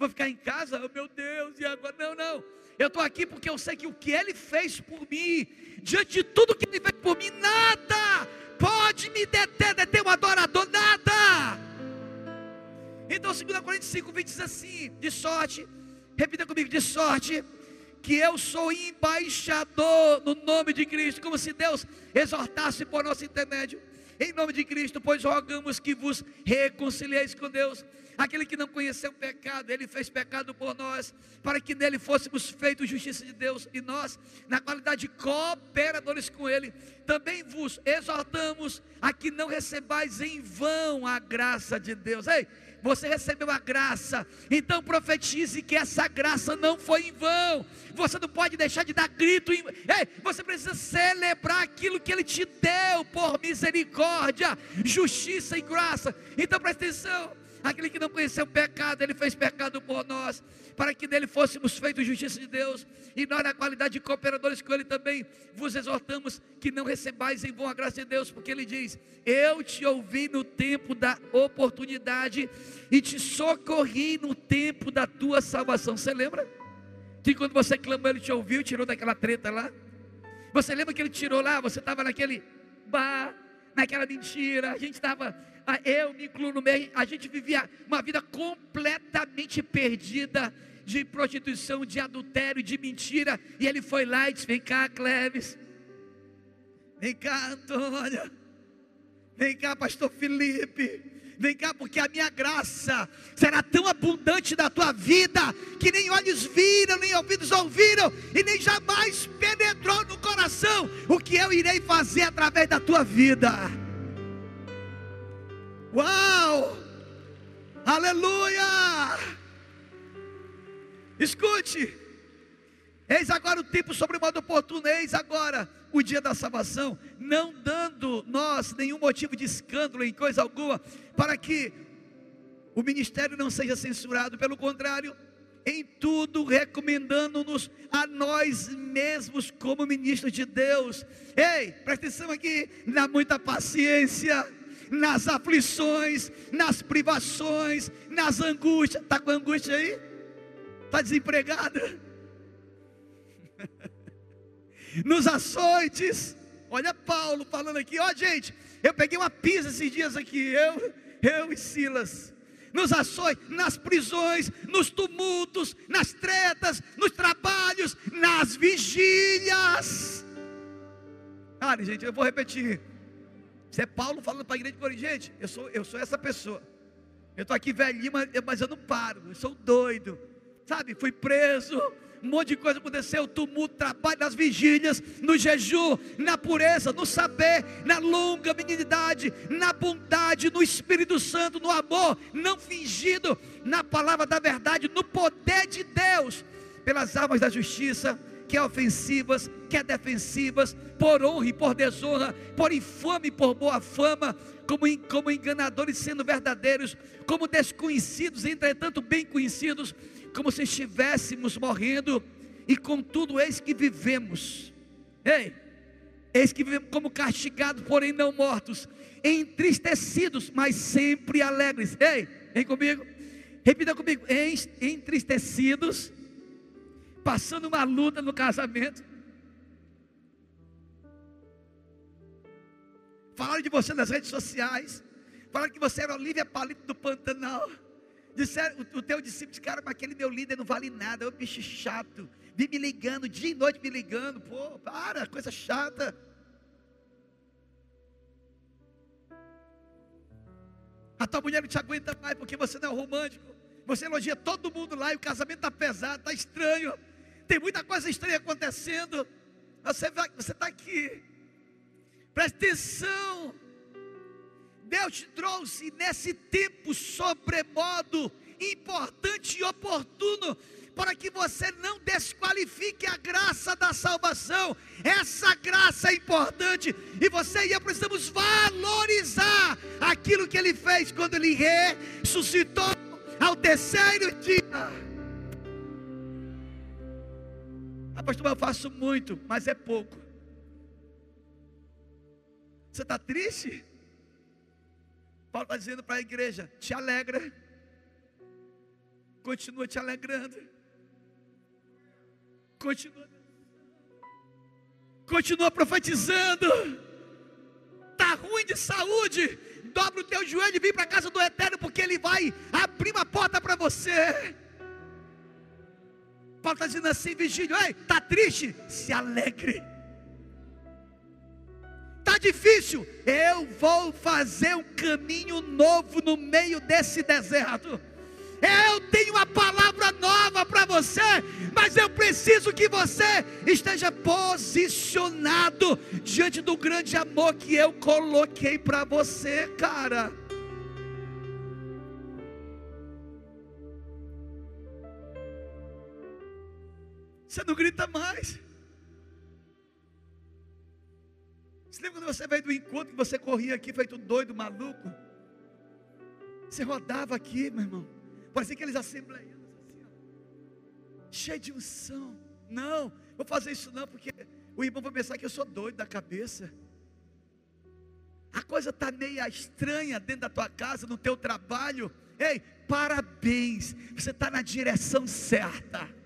vou ficar em casa, oh, meu Deus, e agora? Não, não. Eu estou aqui porque eu sei que o que Ele fez por mim, diante de tudo que Ele fez por mim, nada pode me deter, deter um adorador, nada. Então, 2 Coríntios 5, 20 diz assim: de sorte, repita comigo, de sorte, que eu sou embaixador no nome de Cristo, como se Deus exortasse por nosso intermédio. Em nome de Cristo, pois rogamos que vos reconcilieis com Deus aquele que não conheceu o pecado, ele fez pecado por nós, para que nele fôssemos feitos justiça de Deus, e nós, na qualidade de cooperadores com ele, também vos exortamos a que não recebais em vão a graça de Deus. Ei, você recebeu a graça, então profetize que essa graça não foi em vão. Você não pode deixar de dar grito. Em... Ei, você precisa celebrar aquilo que Ele te deu por misericórdia, justiça e graça. Então presta atenção. Aquele que não conheceu o pecado, ele fez pecado por nós, para que nele fôssemos feitos justiça de Deus, e nós, na qualidade de cooperadores com Ele também, vos exortamos que não recebais em vão a graça de Deus, porque Ele diz: Eu te ouvi no tempo da oportunidade e te socorri no tempo da tua salvação. Você lembra? Que quando você clamou, Ele te ouviu, tirou daquela treta lá. Você lembra que Ele tirou lá? Você estava naquele bar, naquela mentira, a gente estava eu me incluo no meio, a gente vivia uma vida completamente perdida de prostituição, de adultério, de mentira, e ele foi lá e disse: Vem cá, Cleves, vem cá, Antônia, vem cá, Pastor Felipe, vem cá, porque a minha graça será tão abundante na tua vida, que nem olhos viram, nem ouvidos ouviram, e nem jamais penetrou no coração o que eu irei fazer através da tua vida. Uau! Aleluia! Escute, eis agora o tempo sobre o modo oportuno, eis agora o dia da salvação, não dando nós nenhum motivo de escândalo em coisa alguma, para que o ministério não seja censurado, pelo contrário, em tudo recomendando-nos a nós mesmos como ministros de Deus. Ei, presta atenção aqui, dá muita paciência nas aflições, nas privações, nas angústias. Está com angústia aí? Está desempregada? Nos açoites. Olha Paulo falando aqui, ó gente, eu peguei uma pisa esses dias aqui, eu, eu e Silas. Nos ações, nas prisões, nos tumultos, nas tretas, nos trabalhos, nas vigílias. Ah, gente, eu vou repetir. Isso é Paulo falando para a igreja de Corinto, gente, eu sou, eu sou essa pessoa. Eu estou aqui velhinho, mas, mas eu não paro, eu sou doido. Sabe, fui preso, um monte de coisa aconteceu, tumulto, trabalho nas vigílias, no jejum, na pureza, no saber, na longa benignidade, na bondade, no Espírito Santo, no amor, não fingido, na palavra da verdade, no poder de Deus, pelas armas da justiça, quer ofensivas, quer defensivas, por honra e por desonra, por infame e por boa fama, como, como enganadores sendo verdadeiros, como desconhecidos, entretanto bem conhecidos, como se estivéssemos morrendo, e contudo, eis que vivemos. Ei, eis que vivemos como castigados, porém não mortos, entristecidos, mas sempre alegres. Ei, vem comigo, repita comigo: entristecidos, passando uma luta no casamento. Falaram de você nas redes sociais. Falaram que você era Olivia Palito do Pantanal. Disseram, o, o teu discípulo cara, mas aquele meu líder não vale nada, é um bicho chato. Me ligando, dia e noite me ligando. Pô, para, coisa chata. A tua mulher não te aguenta mais porque você não é romântico. Você elogia todo mundo lá e o casamento está pesado, está estranho. Tem muita coisa estranha acontecendo. Você está aqui. Preste atenção. Deus te trouxe nesse tempo sobremodo importante e oportuno para que você não desqualifique a graça da salvação. Essa graça é importante e você e eu precisamos valorizar aquilo que ele fez quando ele ressuscitou ao terceiro dia. Pastor, eu faço muito, mas é pouco. Você está triste? Paulo está dizendo para a igreja: te alegra, continua te alegrando, continua, continua profetizando. Está ruim de saúde, dobra o teu joelho e vem para a casa do Eterno, porque Ele vai abrir uma porta para você. Paulo está dizendo assim, Vigílio, ei, está triste? Se alegre. Está difícil, eu vou fazer um caminho novo no meio desse deserto. Eu tenho uma palavra nova para você, mas eu preciso que você esteja posicionado diante do grande amor que eu coloquei para você, cara. Você não grita mais. Você lembra quando você veio do encontro que você corria aqui feito doido, maluco? Você rodava aqui, meu irmão. Parecia aqueles assembleianos assim, ó, cheio de unção. Não, vou fazer isso não, porque o irmão vai pensar que eu sou doido da cabeça. A coisa está meio estranha dentro da tua casa, no teu trabalho. Ei, parabéns, você está na direção certa.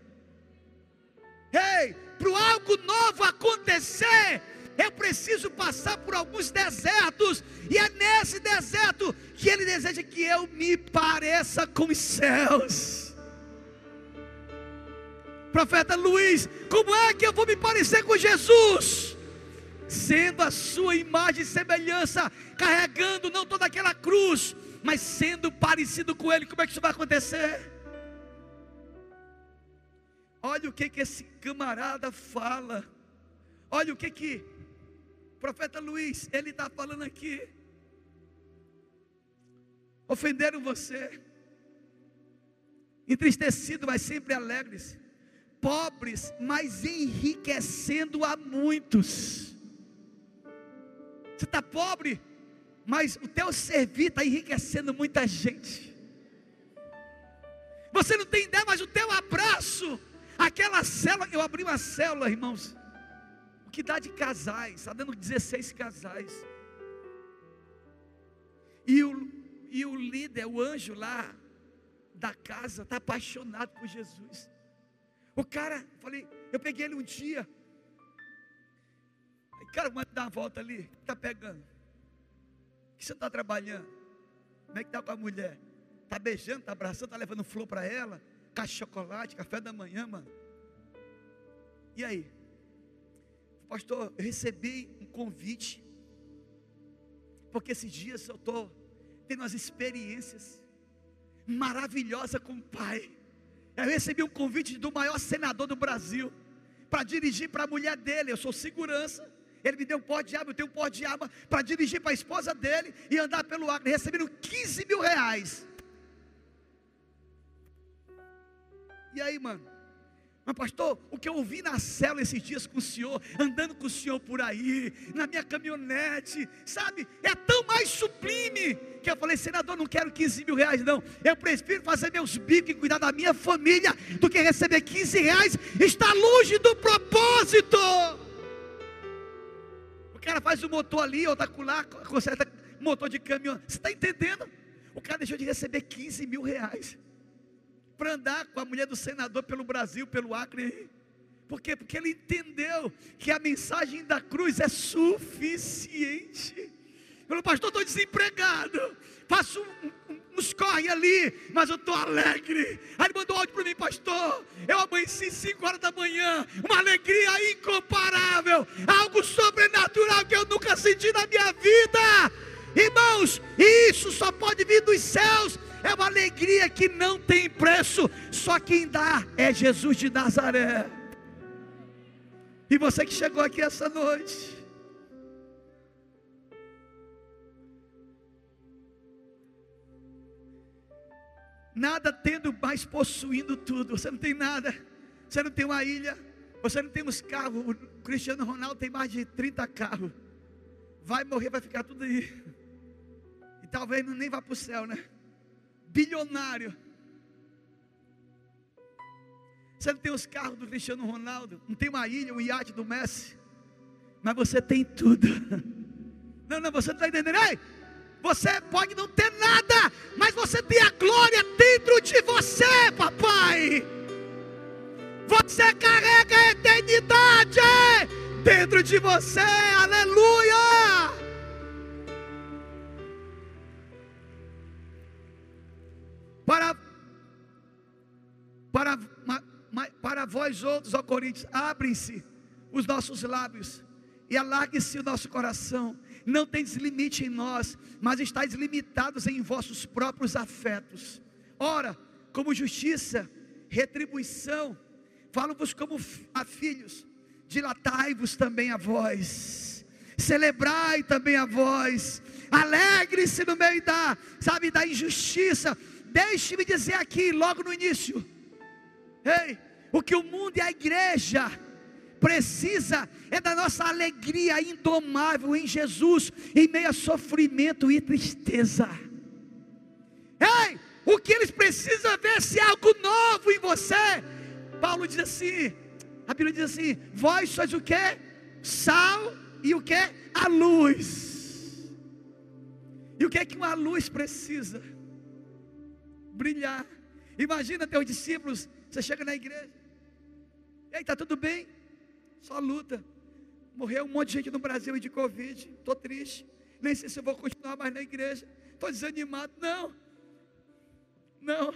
Ei, para algo novo acontecer, eu preciso passar por alguns desertos, e é nesse deserto que Ele deseja que eu me pareça com os céus. Profeta Luiz, como é que eu vou me parecer com Jesus? Sendo a sua imagem e semelhança, carregando não toda aquela cruz, mas sendo parecido com Ele, como é que isso vai acontecer? Olha o que que esse camarada fala. Olha o que que o profeta Luiz, ele está falando aqui. Ofenderam você. Entristecido, mas sempre alegres. Pobres, mas enriquecendo a muitos. Você está pobre, mas o teu servir está enriquecendo muita gente. Você não tem ideia, mas o teu abraço Aquela célula, eu abri uma célula, irmãos, o que dá de casais, está dando 16 casais. E o, e o líder, o anjo lá da casa, está apaixonado por Jesus. O cara, falei, eu peguei ele um dia. Cara, manda dar uma volta ali, está pegando. O que você está trabalhando? Como é que está com a mulher? Está beijando, está abraçando, está levando flor para ela? Caixa de chocolate, café da manhã, mano. E aí? Pastor, eu recebi um convite. Porque esses dias eu estou tendo umas experiências maravilhosas com o Pai. Eu recebi um convite do maior senador do Brasil para dirigir para a mulher dele. Eu sou segurança. Ele me deu um pó de arma, eu tenho um pó de arma para dirigir para a esposa dele e andar pelo Acre, recebendo 15 mil reais. E aí, mano? Mas, pastor, o que eu ouvi na cela esses dias com o senhor, andando com o senhor por aí, na minha caminhonete, sabe, é tão mais sublime, que eu falei, senador, não quero 15 mil reais, não. Eu prefiro fazer meus bicos e cuidar da minha família, do que receber 15 reais, está longe do propósito. O cara faz o motor ali, ou tá lá, conserta motor de caminhão. Você está entendendo? O cara deixou de receber 15 mil reais para andar com a mulher do senador pelo Brasil, pelo Acre. Por quê? Porque ele entendeu que a mensagem da cruz é suficiente. Falou, pastor, estou desempregado. Faço um, um, uns corre ali, mas eu estou alegre. Aí ele mandou áudio para mim, pastor. Eu amanheci 5 horas da manhã. Uma alegria incomparável. Algo sobrenatural que eu nunca senti na minha vida. Irmãos, isso só pode vir dos céus. É uma alegria que não tem preço, só quem dá é Jesus de Nazaré. E você que chegou aqui essa noite, nada tendo mais possuindo tudo, você não tem nada, você não tem uma ilha, você não tem uns carros, o Cristiano Ronaldo tem mais de 30 carros, vai morrer, vai ficar tudo aí, talvez nem vá para o céu, né? bilionário. Você não tem os carros do Cristiano Ronaldo, não tem uma ilha, um iate do Messi, mas você tem tudo. Não, não, você não está entendendo? Ei, você pode não ter nada, mas você tem a glória dentro de você, papai. Você carrega a eternidade dentro de você, aleluia. Para, para, para vós outros, ó Coríntios, abrem-se os nossos lábios e alargue-se o nosso coração. Não tendes limite em nós, mas estáis limitados em vossos próprios afetos. Ora, como justiça, retribuição, falo-vos como a filhos, dilatai-vos também a vós, celebrai também a vós, alegre-se no meio da, sabe, da injustiça, Deixe-me dizer aqui, logo no início. Ei, o que o mundo e a igreja precisa é da nossa alegria indomável em Jesus, em meio a sofrimento e tristeza. Ei, o que eles precisam é ver se há algo novo em você. Paulo diz assim, a Bíblia diz assim: vós sois o que? Sal e o que? A luz. E o que é que uma luz precisa? Brilhar. Imagina teus discípulos, você chega na igreja, e aí está tudo bem, só luta. Morreu um monte de gente no Brasil de Covid, estou triste, nem sei se vou continuar mais na igreja, estou desanimado. Não, não.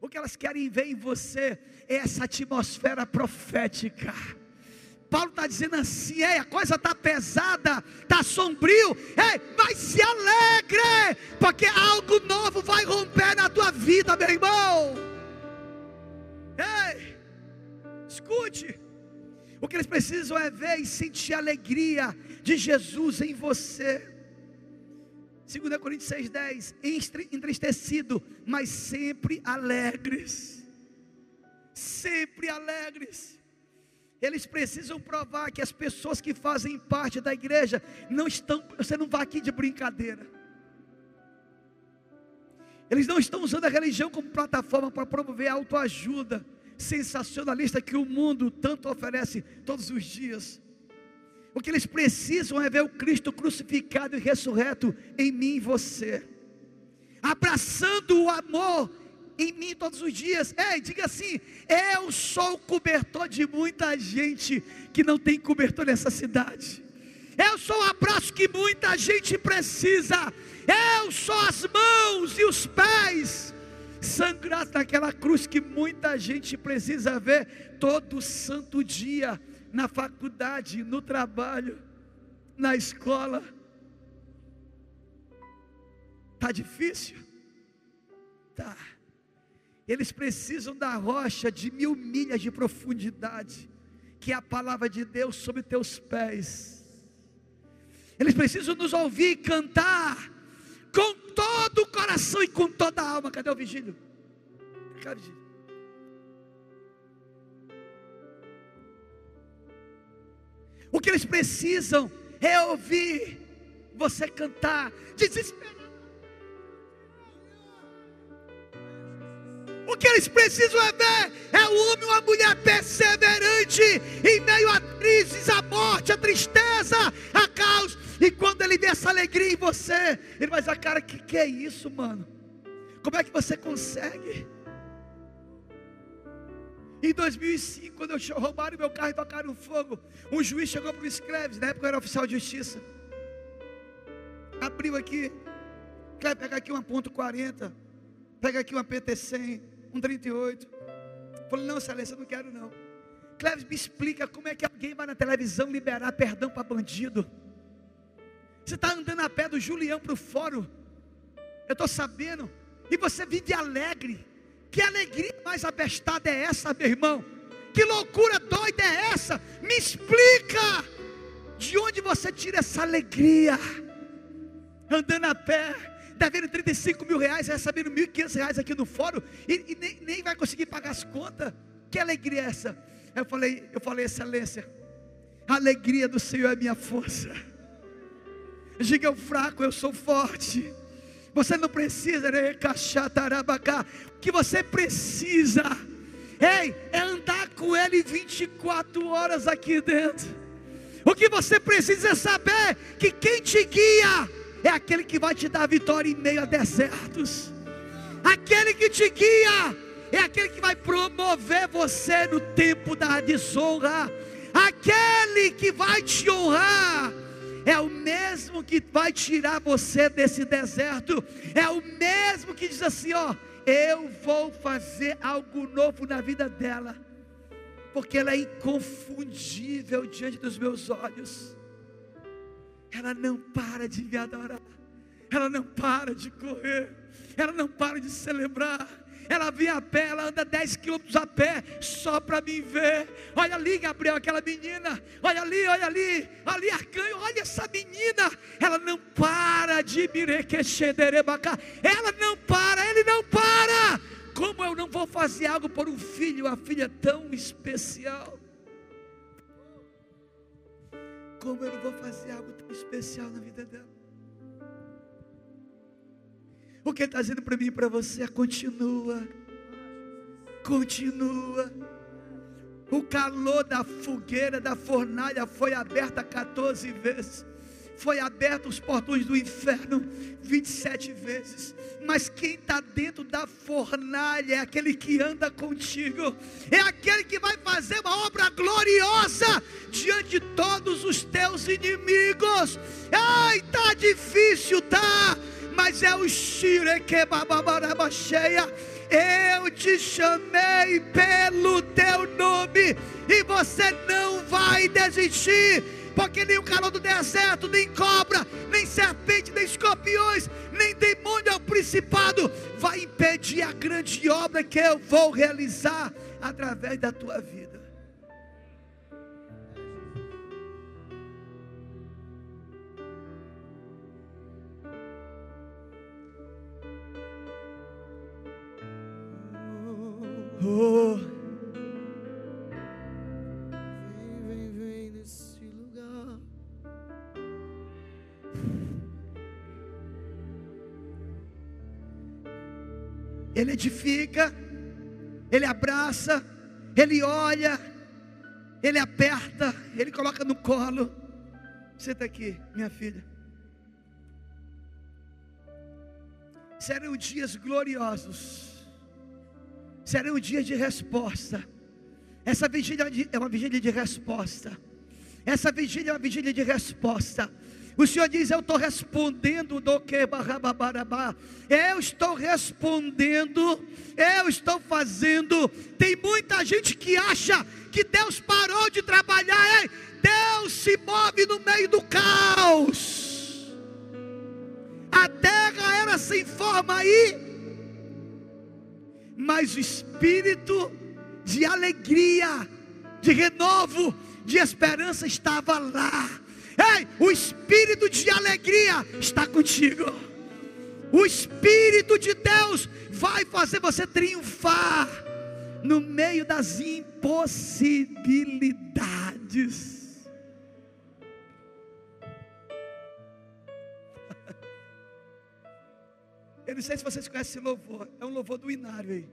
O que elas querem ver em você é essa atmosfera profética Paulo está dizendo assim: é, a coisa está pesada, está sombrio, é, mas se alegre, porque algo novo vai romper na tua vida, meu irmão. Ei, escute, o que eles precisam é ver e sentir a alegria de Jesus em você. 2 Coríntios 6,10: entristecido, mas sempre alegres. Sempre alegres. Eles precisam provar que as pessoas que fazem parte da igreja não estão, você não vai aqui de brincadeira. Eles não estão usando a religião como plataforma para promover a autoajuda sensacionalista que o mundo tanto oferece todos os dias. O que eles precisam é ver o Cristo crucificado e ressurreto em mim e você, abraçando o amor em mim todos os dias. Ei, diga assim: eu sou o cobertor de muita gente que não tem cobertor nessa cidade. Eu sou o abraço que muita gente precisa. Eu sou as mãos e os pés sangrados naquela cruz que muita gente precisa ver todo santo dia na faculdade, no trabalho, na escola. Tá difícil? Tá eles precisam da rocha de mil milhas de profundidade, que é a palavra de Deus sobre teus pés. Eles precisam nos ouvir cantar com todo o coração e com toda a alma. Cadê o vigílio? Cadê o que eles precisam é ouvir você cantar desesperado. O que eles precisam é ver é um homem e uma mulher perseverante em meio a crises, a morte, a tristeza, a caos. E quando ele vê essa alegria em você, ele vai dizer: Cara, que que é isso, mano? Como é que você consegue? Em 2005, quando eu roubaram meu carro e tocaram fogo, um juiz chegou para o Screves, na época eu era oficial de justiça. Abriu aqui, quer pegar aqui uma ponto .40, pega aqui uma PT100, um 38. Falei, não, excelência, não quero não. Cleves, me explica como é que alguém vai na televisão liberar perdão para bandido. Você está andando a pé do Julião para o fórum. Eu estou sabendo. E você vive alegre. Que alegria mais abestada é essa, meu irmão? Que loucura doida é essa? Me explica. De onde você tira essa alegria? Andando a pé, devendo 35 mil reais, recebendo 1.500 reais aqui no fórum, e, e nem, nem, vai conseguir pagar as contas. Que alegria é essa? Eu falei, eu falei, excelência, a alegria do Senhor é minha força. Diga o fraco, eu sou forte. Você não precisa recachatarabacar. O que você precisa, ei, é andar com Ele 24 horas aqui dentro. O que você precisa é saber que quem te guia é aquele que vai te dar vitória em meio a desertos. Aquele que te guia é aquele que vai promover você no tempo da desonra. Aquele que vai te honrar é o mesmo que vai tirar você desse deserto. É o mesmo que diz assim: ó, eu vou fazer algo novo na vida dela, porque ela é inconfundível diante dos meus olhos ela não para de me adorar, ela não para de correr, ela não para de celebrar. Ela vem a pé, ela anda 10 quilômetros a pé, só para me ver. Olha ali, Gabriel, aquela menina. Olha ali, olha ali, ali, Arcanho, olha essa menina. Ela não para de me requexederebacá. Ela não para, ele não para. Como eu não vou fazer algo por um filho, uma filha tão especial? Como eu não vou fazer algo tão especial na vida dela? O que está dizendo para mim e para você é continua. Continua. O calor da fogueira, da fornalha foi aberta 14 vezes foi aberto os portões do inferno 27 vezes. Mas quem está dentro da fornalha é aquele que anda contigo, é aquele que vai fazer uma obra gloriosa diante de todos os teus inimigos. Ai, tá difícil, tá? Mas é o Shire que cheia. Eu te chamei pelo teu nome e você não vai desistir porque nem o calor do deserto, nem cobra, nem serpente, nem escorpiões, nem demônio ao principado vai impedir a grande obra que eu vou realizar através da tua vida. Oh. Ele edifica, ele abraça, ele olha, ele aperta, ele coloca no colo. Senta aqui, minha filha. Serão dias gloriosos, serão dias de resposta. Essa vigília é uma vigília de resposta. Essa vigília é uma vigília de resposta. O Senhor diz: Eu estou respondendo do que barrababarabá. Eu estou respondendo, eu estou fazendo. Tem muita gente que acha que Deus parou de trabalhar. Ei, Deus se move no meio do caos. A terra era sem forma aí, mas o espírito de alegria, de renovo, de esperança estava lá Ei, o espírito de alegria está contigo. O espírito de Deus vai fazer você triunfar no meio das impossibilidades. Eu não sei se vocês conhecem esse louvor. É um louvor do Inário aí.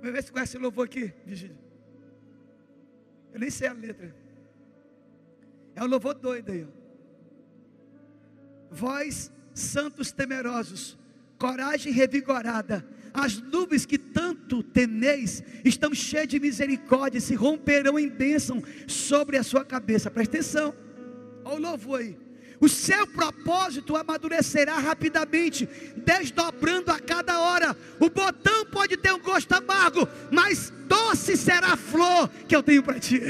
Vamos ver se conhece esse louvor aqui, Vigília. Eu nem sei a letra. É um louvor doido aí. Ó. Vós, santos temerosos, coragem revigorada, as nuvens que tanto temeis estão cheias de misericórdia, se romperão em bênção sobre a sua cabeça. Presta atenção. Olha o louvor aí. O seu propósito amadurecerá rapidamente, desdobrando a cada hora. O botão pode ter um gosto amargo, mas doce será a flor que eu tenho para ti.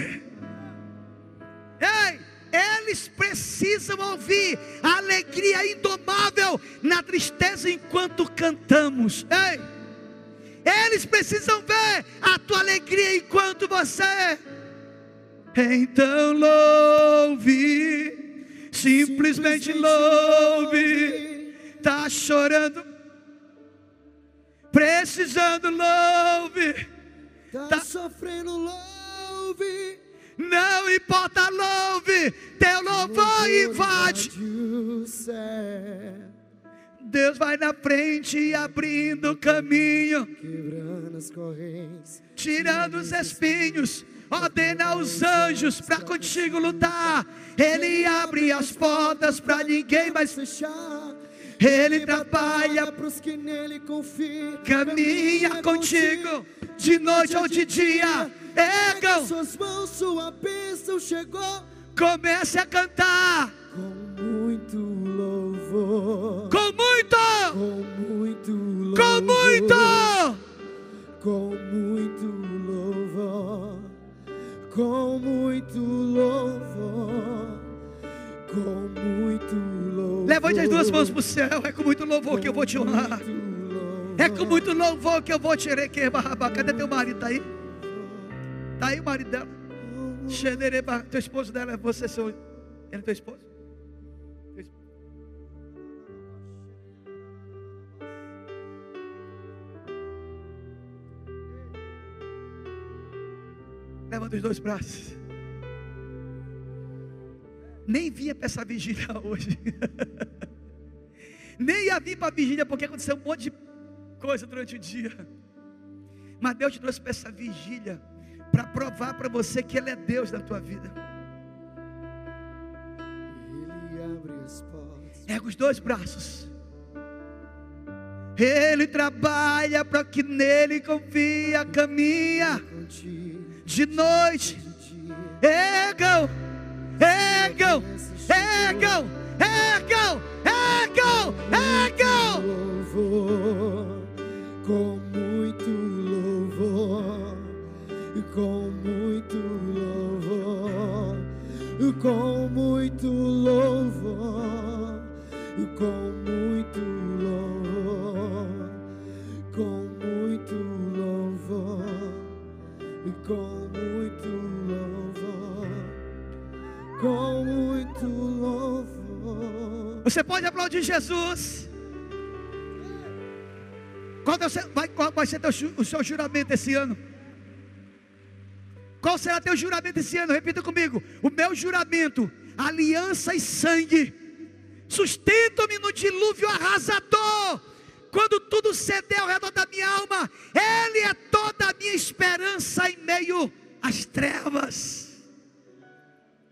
Ei, eles precisam ouvir a alegria indomável na tristeza enquanto cantamos. Ei, eles precisam ver a tua alegria enquanto você. Então louve Simplesmente louve. Tá chorando. Precisando louve. Tá, tá sofrendo louve. Não importa louve. Teu louvor invade. Deus vai na frente abrindo o caminho, quebrando as correntes, tirando os espinhos ordena aos anjos para contigo lutar. Ele abre as portas para ninguém mais fechar. Ele trabalha para os que nele confiam. Caminha contigo de noite ou de dia. Ergam suas mãos, sua bênção chegou. Comece a cantar com muito louvor. Com muito. Com muito louvor. Com muito. Com muito louvor com muito louvor, com muito louvor. Levante as duas mãos para o céu, é com muito louvor que eu vou te honrar. É com muito louvor que eu vou te requeimar. Cadê teu marido? Está aí? Está aí o marido dela? Teu esposo dela é você, seu. Ele é teu esposo? Levanta os dois braços. Nem vinha para essa vigília hoje. Nem ia vir para a vigília porque aconteceu um monte de coisa durante o dia. Mas Deus te trouxe para essa vigília para provar para você que Ele é Deus na tua vida. Ele abre as portas. Erga os dois braços. Ele trabalha para que nele confia, caminha. Contigo de noite. Ergam, ergam, ergam, ergam, ergam, ergam. Louvor, com muito louvor, com muito louvor, com muito louvor, Você pode aplaudir Jesus. Qual, vai, qual vai ser teu, o seu juramento esse ano? Qual será teu juramento esse ano? Repita comigo. O meu juramento, aliança e sangue, sustenta-me no dilúvio arrasador quando tudo ceder ao redor da minha alma, Ele é toda a minha esperança em meio às trevas.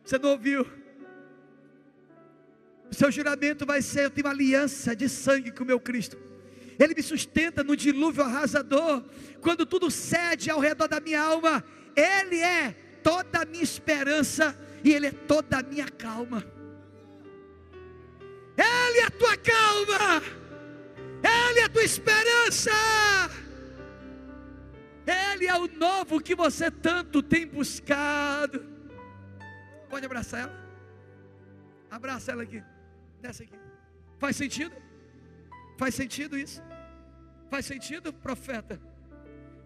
Você não ouviu? Seu juramento vai ser: eu tenho aliança de sangue com o meu Cristo. Ele me sustenta no dilúvio arrasador. Quando tudo cede ao redor da minha alma, Ele é toda a minha esperança e Ele é toda a minha calma. Ele é a tua calma. Ele é a tua esperança. Ele é o novo que você tanto tem buscado. Pode abraçar ela? Abraça ela aqui. Desce aqui. Faz sentido? Faz sentido isso? Faz sentido, profeta?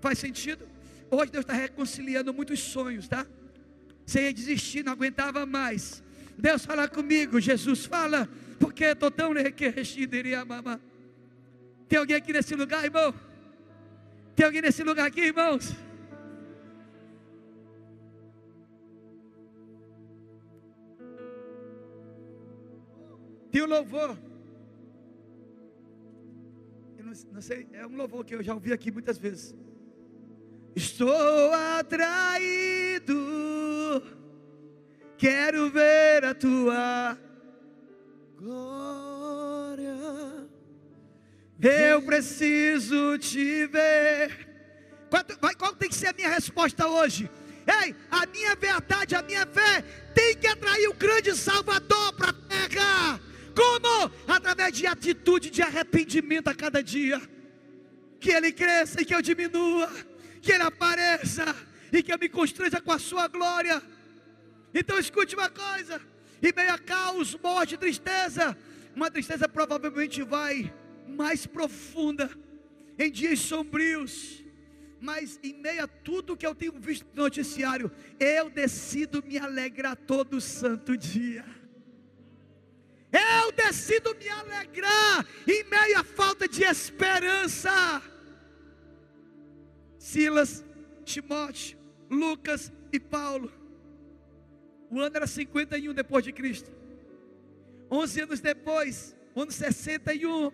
Faz sentido? Hoje Deus está reconciliando muitos sonhos, tá? Você ia desistir, não aguentava mais. Deus fala comigo, Jesus fala, porque estou tão requerido, mamar. Tem alguém aqui nesse lugar, irmão? Tem alguém nesse lugar aqui, irmãos? Tem um louvor. Eu não, não sei, é um louvor que eu já ouvi aqui muitas vezes. Estou atraído, quero ver a tua Glória. Eu preciso te ver. Qual, qual tem que ser a minha resposta hoje? Ei, a minha verdade, a minha fé tem que atrair o grande Salvador para a terra. Como? Através de atitude de arrependimento a cada dia. Que ele cresça e que eu diminua. Que ele apareça e que eu me constranja com a sua glória. Então escute uma coisa: em meio a caos, morte, tristeza, uma tristeza provavelmente vai mais profunda, em dias sombrios, mas em meio a tudo que eu tenho visto no noticiário, eu decido me alegrar todo santo dia. Eu decido me alegrar em meio à falta de esperança. Silas, Timóteo, Lucas e Paulo. O ano era 51 depois de Cristo. 11 anos depois, ano 61,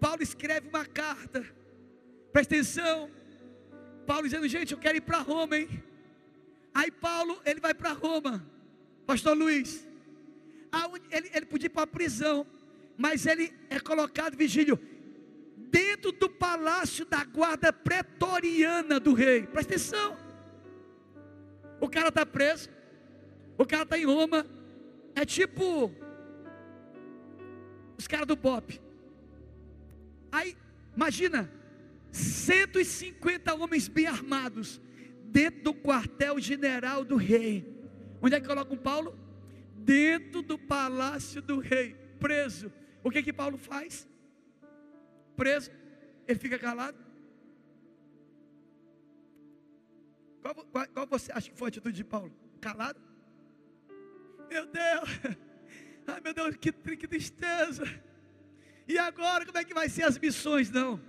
Paulo escreve uma carta. Presta atenção. Paulo dizendo, gente, eu quero ir para Roma, hein? Aí Paulo, ele vai para Roma. Pastor Luiz. Ele, ele podia ir para a prisão, mas ele é colocado, vigílio, dentro do palácio da guarda pretoriana do rei. Presta atenção. O cara está preso. O cara está em Roma. É tipo os caras do Bop. Aí, imagina, 150 homens bem armados dentro do quartel-general do rei. Onde é que colocam Paulo? Dentro do palácio do rei, preso. O que que Paulo faz? Preso, ele fica calado. Qual, qual- qual você acha que foi a atitude de Paulo? Calado? Meu Deus, ai meu Deus, que, que tristeza. E agora, como é que vai ser as missões? Não.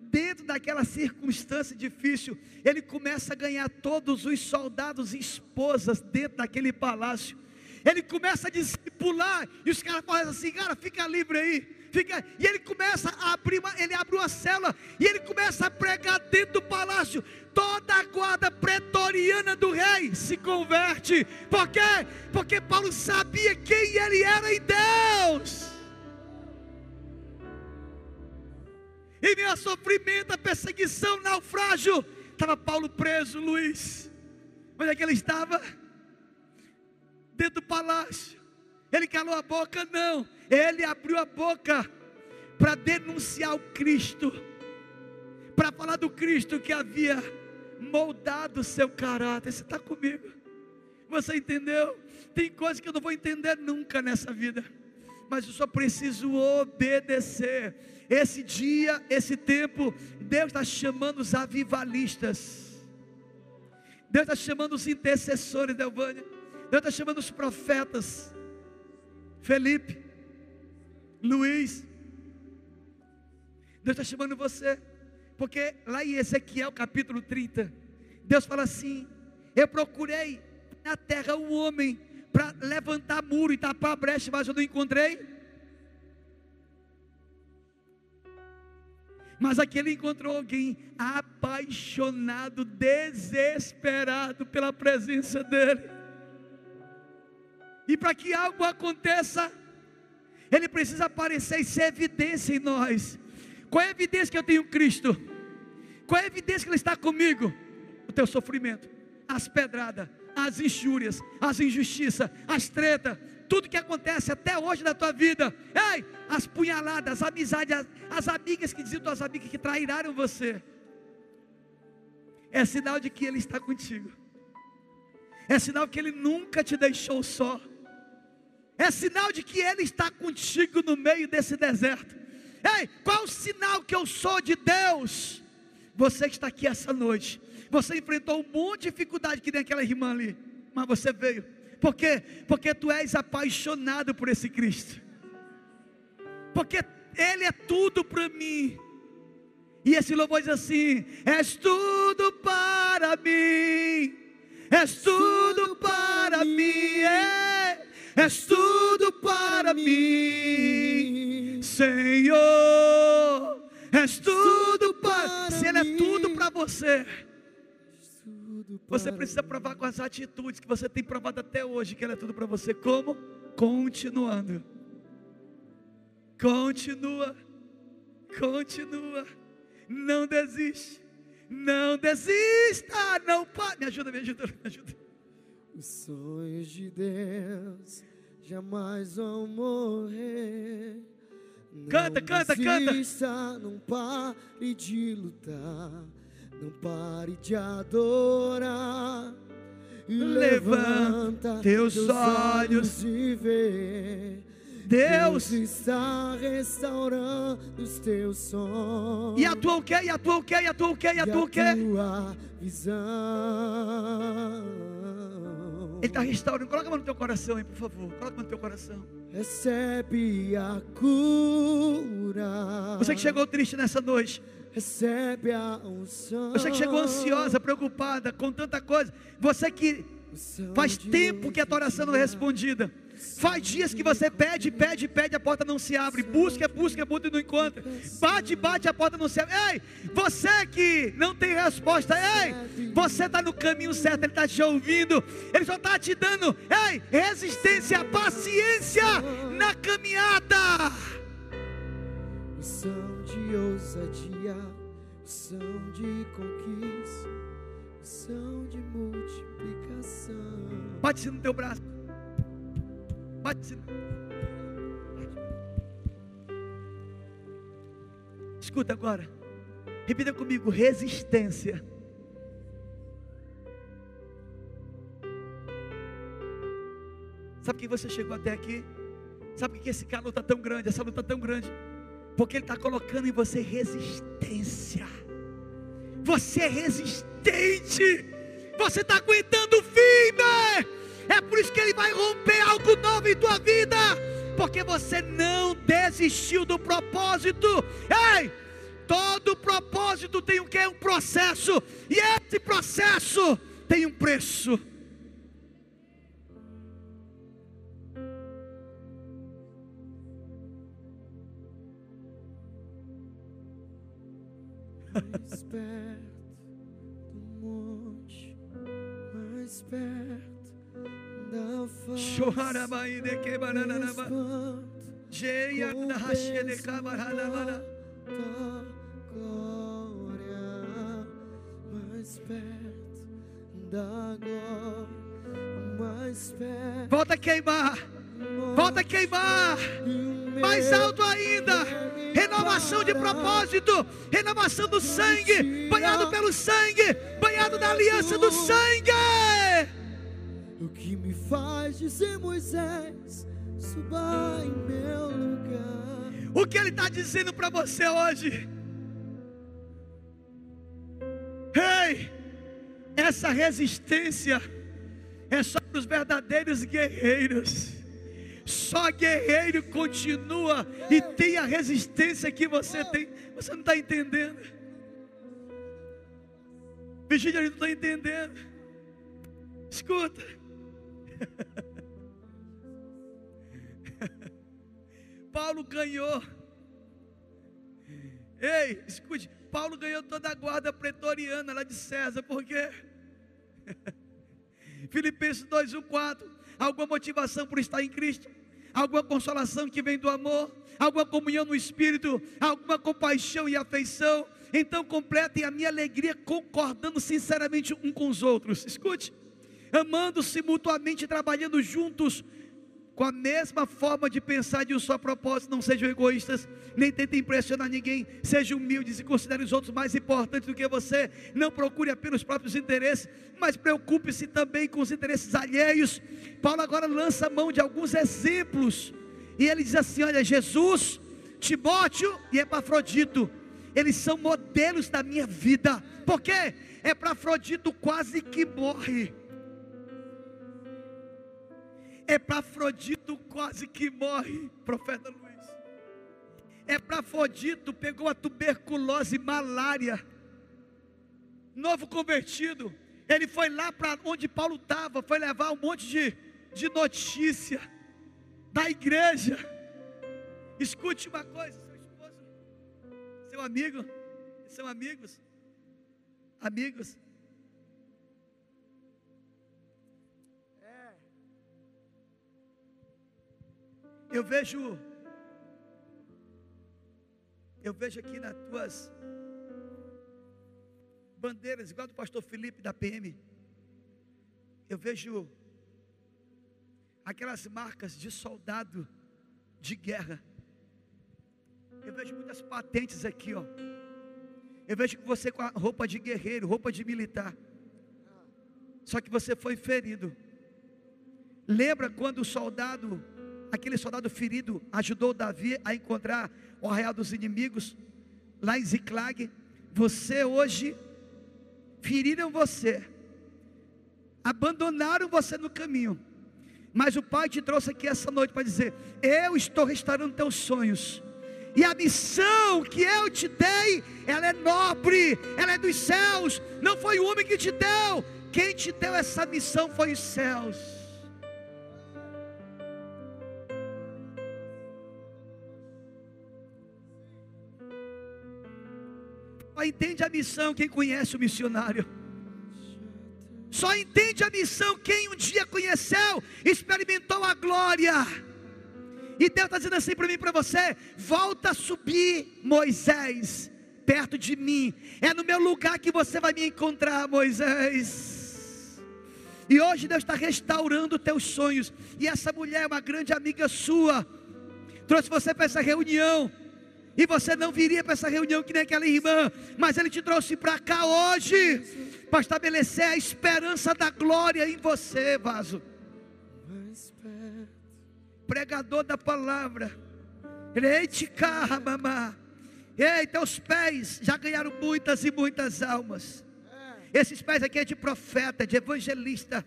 Dentro daquela circunstância difícil, ele começa a ganhar todos os soldados e esposas dentro daquele palácio. Ele começa a discipular, e os caras falam assim, cara, fica livre aí. Fica, e ele começa a abrir uma, ele abre uma cela e ele começa a pregar dentro do palácio. Toda a guarda pretoriana do rei se converte. Por quê? Porque Paulo sabia quem ele era em Deus. Em meio a sofrimento, a perseguição, naufrágio, estava Paulo preso, Luiz. Onde é que ele estava? Dentro do palácio. Ele calou a boca? Não. Ele abriu a boca para denunciar o Cristo, para falar do Cristo que havia moldado o seu caráter. Você está comigo? Você entendeu? Tem coisas que eu não vou entender nunca nessa vida, mas eu só preciso obedecer. Esse dia, esse tempo, Deus está chamando os avivalistas, Deus está chamando os intercessores da Elvânia, Deus está chamando os profetas, Felipe, Luiz, Deus está chamando você, porque lá em Ezequiel capítulo 30, Deus fala assim: Eu procurei na terra um homem para levantar muro e tapar a brecha, mas eu não encontrei. Mas aqui ele encontrou alguém apaixonado, desesperado pela presença dele. E para que algo aconteça, ele precisa aparecer e ser evidência em nós. Qual é a evidência que eu tenho Cristo? Qual é a evidência que Ele está comigo? O teu sofrimento, as pedradas, as injúrias, as injustiças, as tretas, tudo que acontece até hoje na tua vida. Ei, as punhaladas, as amizades, as, as amigas que diziam tuas amigas que trairaram você. É sinal de que Ele está contigo. É sinal que Ele nunca te deixou só. É sinal de que Ele está contigo no meio desse deserto. Ei, qual o sinal que eu sou de Deus? Você que está aqui essa noite, você enfrentou um monte de dificuldade que nem aquela irmã ali, mas você veio. Por quê? Porque tu és apaixonado por esse Cristo. Porque Ele é tudo para mim. E esse louvor diz assim: És tudo para mim, és tudo para mim, é, és tudo para mim, Senhor. És tudo para. Se Ele é tudo para você, você precisa provar com as atitudes que você tem provado até hoje que Ele é tudo para você. Como? Continuando. Continua. Continua. Não desiste. Não desista. Não pare. Me ajuda, me ajuda, me ajuda. Os sonhos de Deus jamais vão morrer. Não Canta, canta, canta. desista, Não pare de lutar, não pare de adorar. E Levanta teus olhos. e vê. Deus. está restaurando os teus sonhos. E a tua o quê? E a tua o quê? E a tua o quê? E a tua o quê? tua visão. Ele está restaurando. Coloca a mão no teu coração aí, por favor. Coloca a mão no teu coração. Recebe a cura. Você que chegou triste nessa noite. Recebe a unção. Você que chegou ansiosa, preocupada, com tanta coisa. Você que faz tempo que a tua oração não é respondida. Faz dias que você pede, pede, pede, a porta não se abre. Busca, busca, busca e não encontra. Bate, bate, a porta não se abre. Ei, você que não tem resposta, ei, você está no caminho certo, Ele está te ouvindo. Ele só está te dando, ei, resistência, paciência na caminhada. Unção de ousadia. Unção de conquista. Unção de multiplicação. Bate-se no teu braço. Escuta agora. Repita comigo: resistência. Sabe que você chegou até aqui? Sabe que esse cara luta tão grande, essa luta tão grande? Porque ele está colocando em você resistência. Você é resistente. Você está aguentando. É por isso que ele vai romper algo novo em tua vida. Porque você não desistiu do propósito. Ei! Todo propósito tem o que? Um processo. E esse processo tem um preço. Glória, mais perto da glória, mais perto. Volta a queimar. Volta a queimar. Mais alto ainda. Renovação de propósito. Renovação do sangue. Banhado pelo sangue. Banhado na aliança do sangue. O que me faz dizer Moisés, suba em meu lugar. O que ele está dizendo para você hoje? Ei, essa resistência é só para os verdadeiros guerreiros. Só guerreiro continua e tem a resistência que você tem. Você não está entendendo. Virgínia, a gente não está entendendo. Escuta. Paulo ganhou. Ei, escute, Paulo ganhou toda a guarda pretoriana lá de César, por quê? Filipenses 2, 1, 4. Alguma motivação por estar em Cristo? Alguma consolação que vem do amor? Alguma comunhão no Espírito? Alguma compaixão e afeição? Então completem a minha alegria concordando sinceramente um com os outros. Escute, amando-se mutuamente, trabalhando juntos com a mesma forma de pensar de um só propósito, não sejam egoístas, nem tentem impressionar ninguém, sejam humildes e considerem os outros mais importantes do que você. Não procure apenas os próprios interesses, mas preocupe-se também com os interesses alheios. Paulo agora lança a mão de alguns exemplos, e ele diz assim: Olha, Jesus, Timóteo e Epafrodito, eles são modelos da minha vida, porque Epafrodito quase que morre. Epafrodito quase que morre, profeta Luiz. Epafrodito pegou a tuberculose, malária. Novo convertido, ele foi lá para onde Paulo estava, foi levar um monte de, de notícia. da igreja. Escute uma coisa, seu esposo, seu amigo, são amigos, amigos. Eu vejo, eu vejo aqui nas tuas bandeiras, igual do pastor Felipe da PM. Eu vejo aquelas marcas de soldado de guerra. Eu vejo muitas patentes aqui, ó. Eu vejo que você com a roupa de guerreiro, roupa de militar. Só que você foi ferido. Lembra quando o soldado, aquele soldado ferido, ajudou Davi a encontrar o arraial dos inimigos lá em Ziclag? Você hoje feriram você, abandonaram você no caminho. Mas o Pai te trouxe aqui essa noite para dizer: Eu estou restaurando teus sonhos. E a missão que eu te dei, ela é nobre, ela é dos céus. Não foi o homem que te deu. Quem te deu essa missão foi os céus. Entende a missão quem conhece o missionário. Só entende a missão quem um dia conheceu, experimentou a glória. E Deus está dizendo assim para mim e para você: volta a subir, Moisés, perto de mim. É no meu lugar que você vai me encontrar, Moisés. E hoje Deus está restaurando teus sonhos. E essa mulher, uma grande amiga sua, trouxe você para essa reunião. E você não viria para essa reunião que nem aquela irmã, mas Ele te trouxe para cá hoje, para estabelecer a esperança da glória em você, vaso pregador da palavra. Ei, teus pés já ganharam muitas e muitas almas. Esses pés aqui é de profeta, de evangelista.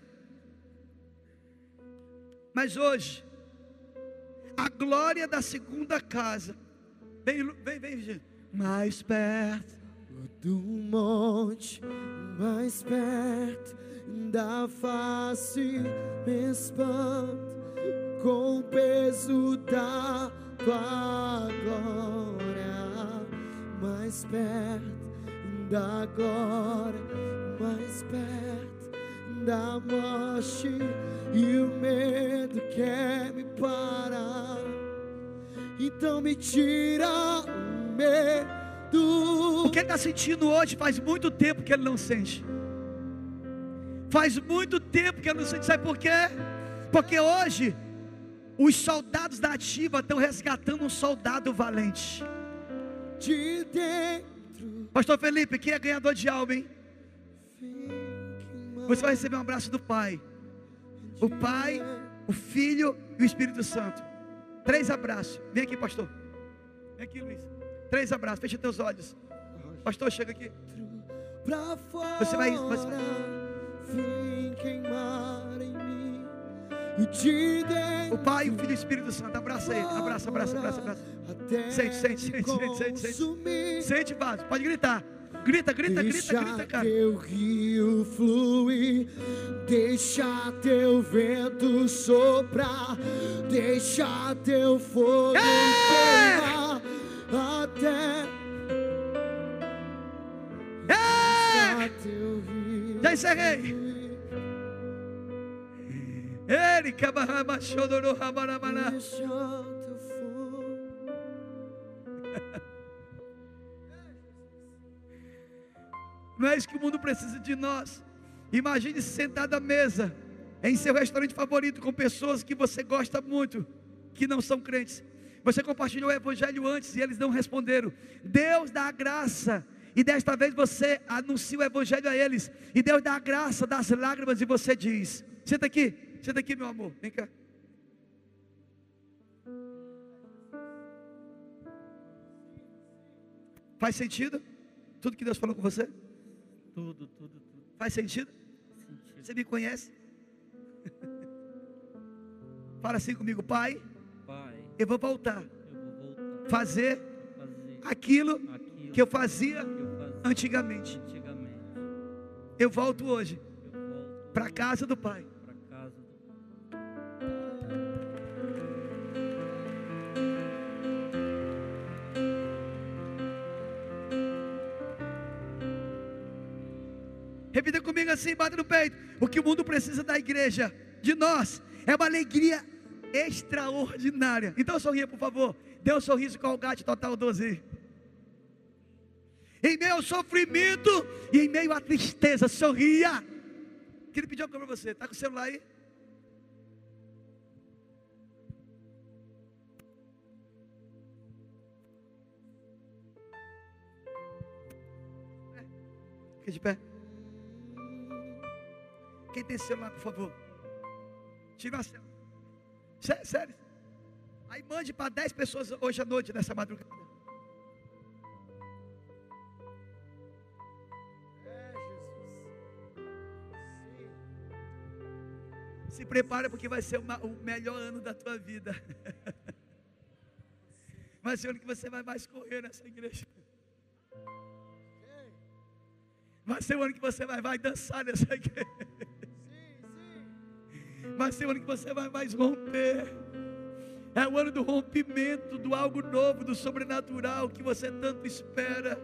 Mas hoje, a glória da segunda casa, vem, vem, vem, mais perto do monte, mais perto da face, me espanta com o peso da tua glória, mais perto da glória, mais perto da morte e o medo quer me parar. Então me tira o medo. O que está sentindo hoje faz muito tempo que ele não sente. Faz muito tempo que ele não sente. Sabe por quê? Porque hoje os soldados da ativa estão resgatando um soldado valente. De dentro. Pastor Felipe, quem é ganhador de alma, hein? Você vai receber um abraço do Pai. O Pai, o Filho e o Espírito Santo. Três abraços. Vem aqui, pastor. Vem aqui, Luiz. Três abraços. Fecha teus olhos. Pastor, chega aqui. Você vai. Você vai... Vem queimar em mim. O Pai, o Filho e o Espírito Santo. Abraça ele. Abraça, abraça, abraça, abraça. Sente, sente, sente, sente, sente, sente. Sente, vaso. Pode gritar. Grita, grita, grita, grita, cara. Teu rio fluir, deixa teu vento soprar, deixa teu fogo queimar até. Já encerrei. Ele cabarama chodorou rabarabana. Não é isso que o mundo precisa de nós. Imagine se sentado à mesa em seu restaurante favorito com pessoas que você gosta muito, que não são crentes. Você compartilhou o evangelho antes e eles não responderam. Deus dá a graça e desta vez você anuncia o evangelho a eles. E Deus dá a graça das lágrimas e você diz: Senta aqui, Senta aqui, meu amor. Vem cá. Faz sentido? Tudo que Deus falou com você? Tudo, tudo, tudo. Faz sentido? Sentido. Você me conhece? Fala assim comigo, Pai. Pai, Eu vou voltar. eu vou voltar Fazer fazer aquilo aquilo que eu fazia que eu fazia antigamente. antigamente. Eu volto hoje para a casa do Pai. Repita comigo assim, bate no peito. O que o mundo precisa da igreja, de nós, é uma alegria extraordinária. Então sorria, por favor. Dê um sorriso com o gato total 12. Em meio ao sofrimento e em meio à tristeza, sorria. Queria pedir uma coisa para você. Está com o celular aí? Fica de pé. Quem tem celular, por favor? Tira a celular. Sério, sério. Aí mande para 10 pessoas hoje à noite, nessa madrugada. É, Jesus. Se prepara porque vai ser uma- o melhor ano da tua vida. Vai ser o ano que você vai mais correr nessa igreja. Vai ser o ano que você vai, vai dançar nessa igreja. Vai ser o ano que você vai mais romper. É o ano do rompimento, do algo novo, do sobrenatural que você tanto espera.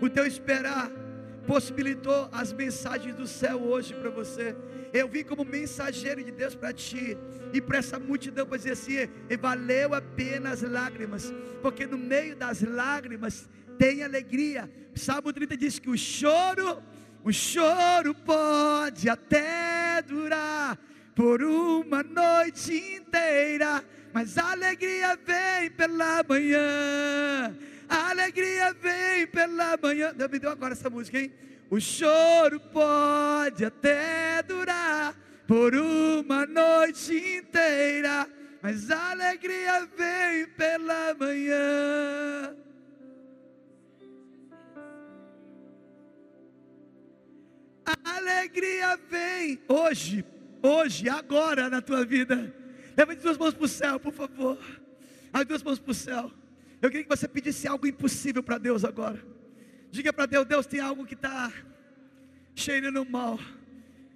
O teu esperar possibilitou as mensagens do céu hoje para você. Eu vim como mensageiro de Deus para ti e para essa multidão para dizer assim: valeu a pena as lágrimas, porque no meio das lágrimas tem alegria. Salmo 30 diz que o choro, o choro pode até durar por uma noite inteira, mas a alegria vem pela manhã. A alegria vem pela manhã. Deus me deu agora essa música, hein? O choro pode até durar por uma noite inteira, mas a alegria vem pela manhã. Alegria vem hoje, hoje, agora na tua vida. Levante duas mãos para o céu, por favor. As duas mãos para o céu. Eu queria que você pedisse algo impossível para Deus agora. Diga para Deus: Deus tem algo que está cheirando mal.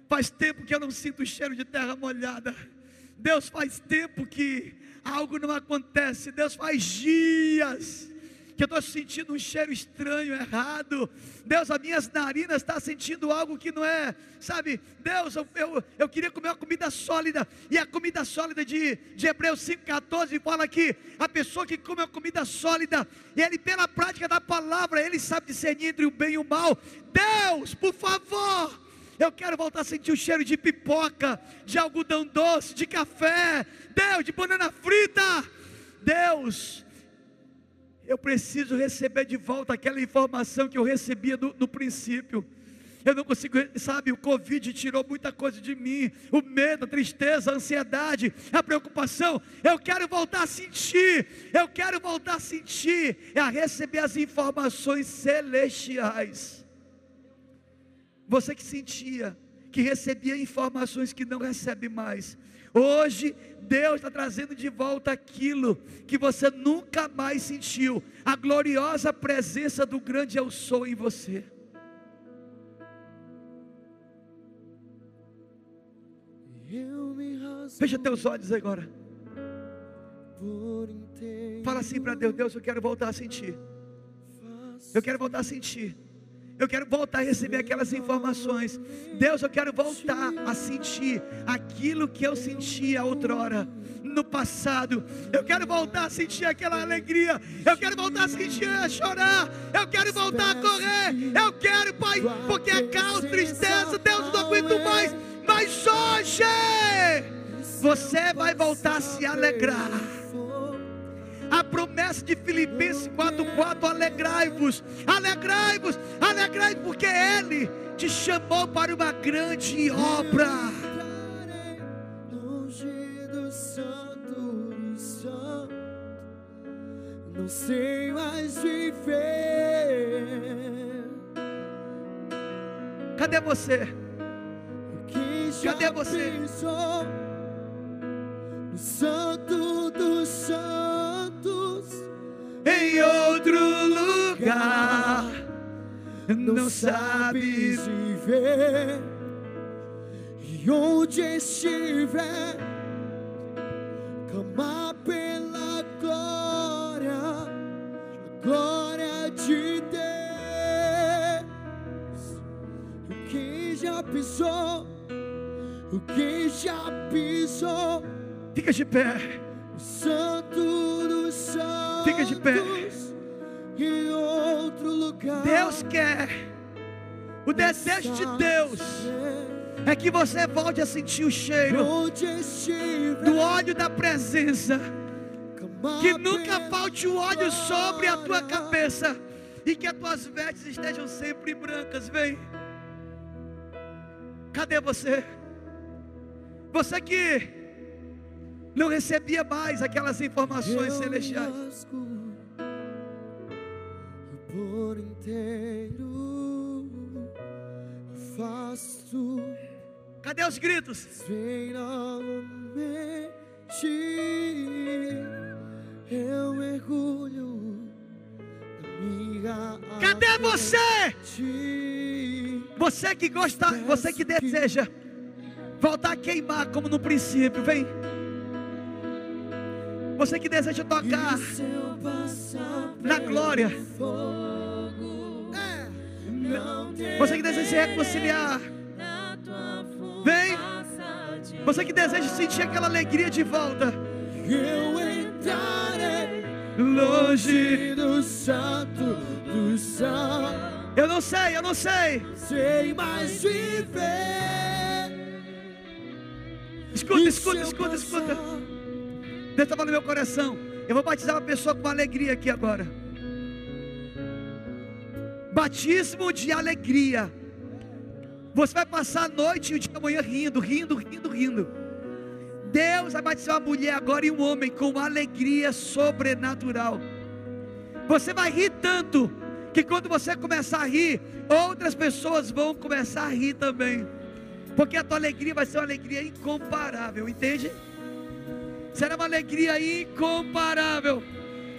Faz tempo que eu não sinto o cheiro de terra molhada. Deus faz tempo que algo não acontece. Deus faz dias que eu estou sentindo um cheiro estranho, errado. Deus, as minhas narinas estão sentindo algo que não é, sabe? Deus, eu, eu, eu queria comer uma comida sólida, e a comida sólida de, de Hebreus 5,14 fala que a pessoa que come uma comida sólida, ele, pela prática da palavra, ele sabe discernir entre o bem e o mal. Deus, por favor. Eu quero voltar a sentir o cheiro de pipoca, de algodão doce, de café, Deus, de banana frita. Deus, eu preciso receber de volta aquela informação que eu recebia no, no princípio. Eu não consigo, sabe, o Covid tirou muita coisa de mim, o medo, a tristeza, a ansiedade, a preocupação. Eu quero voltar a sentir, eu quero voltar a sentir, é a receber as informações celestiais. Você que sentia, que recebia informações que não recebe mais. Hoje, Deus está trazendo de volta aquilo que você nunca mais sentiu. A gloriosa presença do grande Eu Sou em você. Fecha teus olhos agora. Fala assim para Deus: Deus, eu quero voltar a sentir. Eu quero voltar a sentir. Eu quero voltar a receber aquelas informações. Deus, eu quero voltar a sentir aquilo que eu sentia outrora, no passado. Eu quero voltar a sentir aquela alegria. Eu quero voltar a sentir a chorar. Eu quero voltar a correr. Eu quero, Pai, porque é caos, tristeza. Deus, não aguento mais. Mas hoje você vai voltar a se alegrar. A promessa de Filipenses 4:4, alegrai-vos, alegrai-vos, alegrai-vos, porque Ele te chamou para uma grande obra. Longe do santo dos santos. Não sei mais viver. Cadê você? Cadê você? no santo não sabes viver. E onde estiver, clamar pela glória, glória de Deus. O que já pisou, o que já pisou. Fica de pé. O santo do santo. Fica de pé. Deus quer. O desejo de Deus é que você volte a sentir o cheiro do óleo da presença. Que nunca falte o óleo sobre a tua cabeça. E que as tuas vestes estejam sempre brancas. Vem. Cadê você? Você que não recebia mais aquelas informações celestiais. Por inteiro, faço Cadê os gritos? vem novamente. Eu mergulho na minha Cadê você? Você que gosta, você que deseja voltar a queimar como no princípio, vem. Você que deseja tocar na glória. Você que deseja se reconciliar. Vem. Você que deseja sentir aquela alegria de volta. Eu entrarei Longe. do santo do santo, Eu não sei, eu não sei. sem mais viver. Escuta, escuta, escuta, escuta. Deus está falando no meu coração. Eu vou batizar uma pessoa com alegria aqui agora. Batismo de alegria. Você vai passar a noite e o dia da manhã rindo, rindo, rindo, rindo. Deus vai batizar uma mulher agora e um homem com alegria sobrenatural. Você vai rir tanto que quando você começar a rir, outras pessoas vão começar a rir também. Porque a tua alegria vai ser uma alegria incomparável, entende? Será uma alegria incomparável.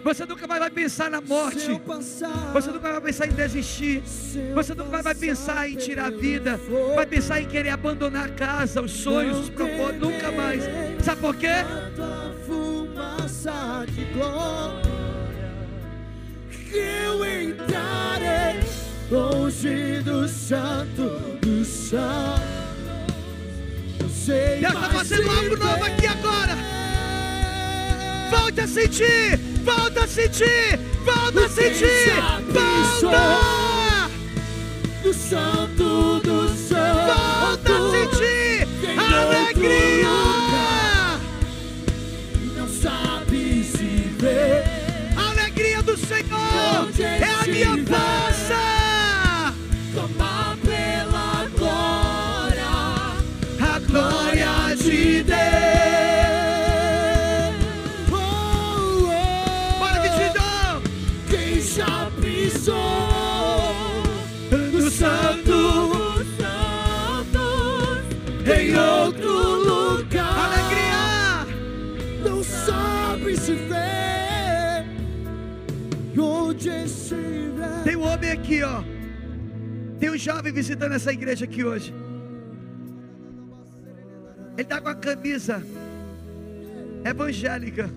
Você nunca mais vai pensar na morte. Você nunca vai pensar em desistir. Você nunca mais vai pensar em tirar a vida. Vai pensar em querer abandonar a casa, os sonhos, os propósitos. Nunca mais. Sabe por quê? Eu entrarei longe do santo do santo. Deus está fazendo algo novo aqui agora. Volta a sentir. Volta a sentir. Volta a sentir. Volta. do santo do santo. Volta a sentir. Alegria. Jovem visitando essa igreja aqui hoje. Ele está com a camisa evangélica.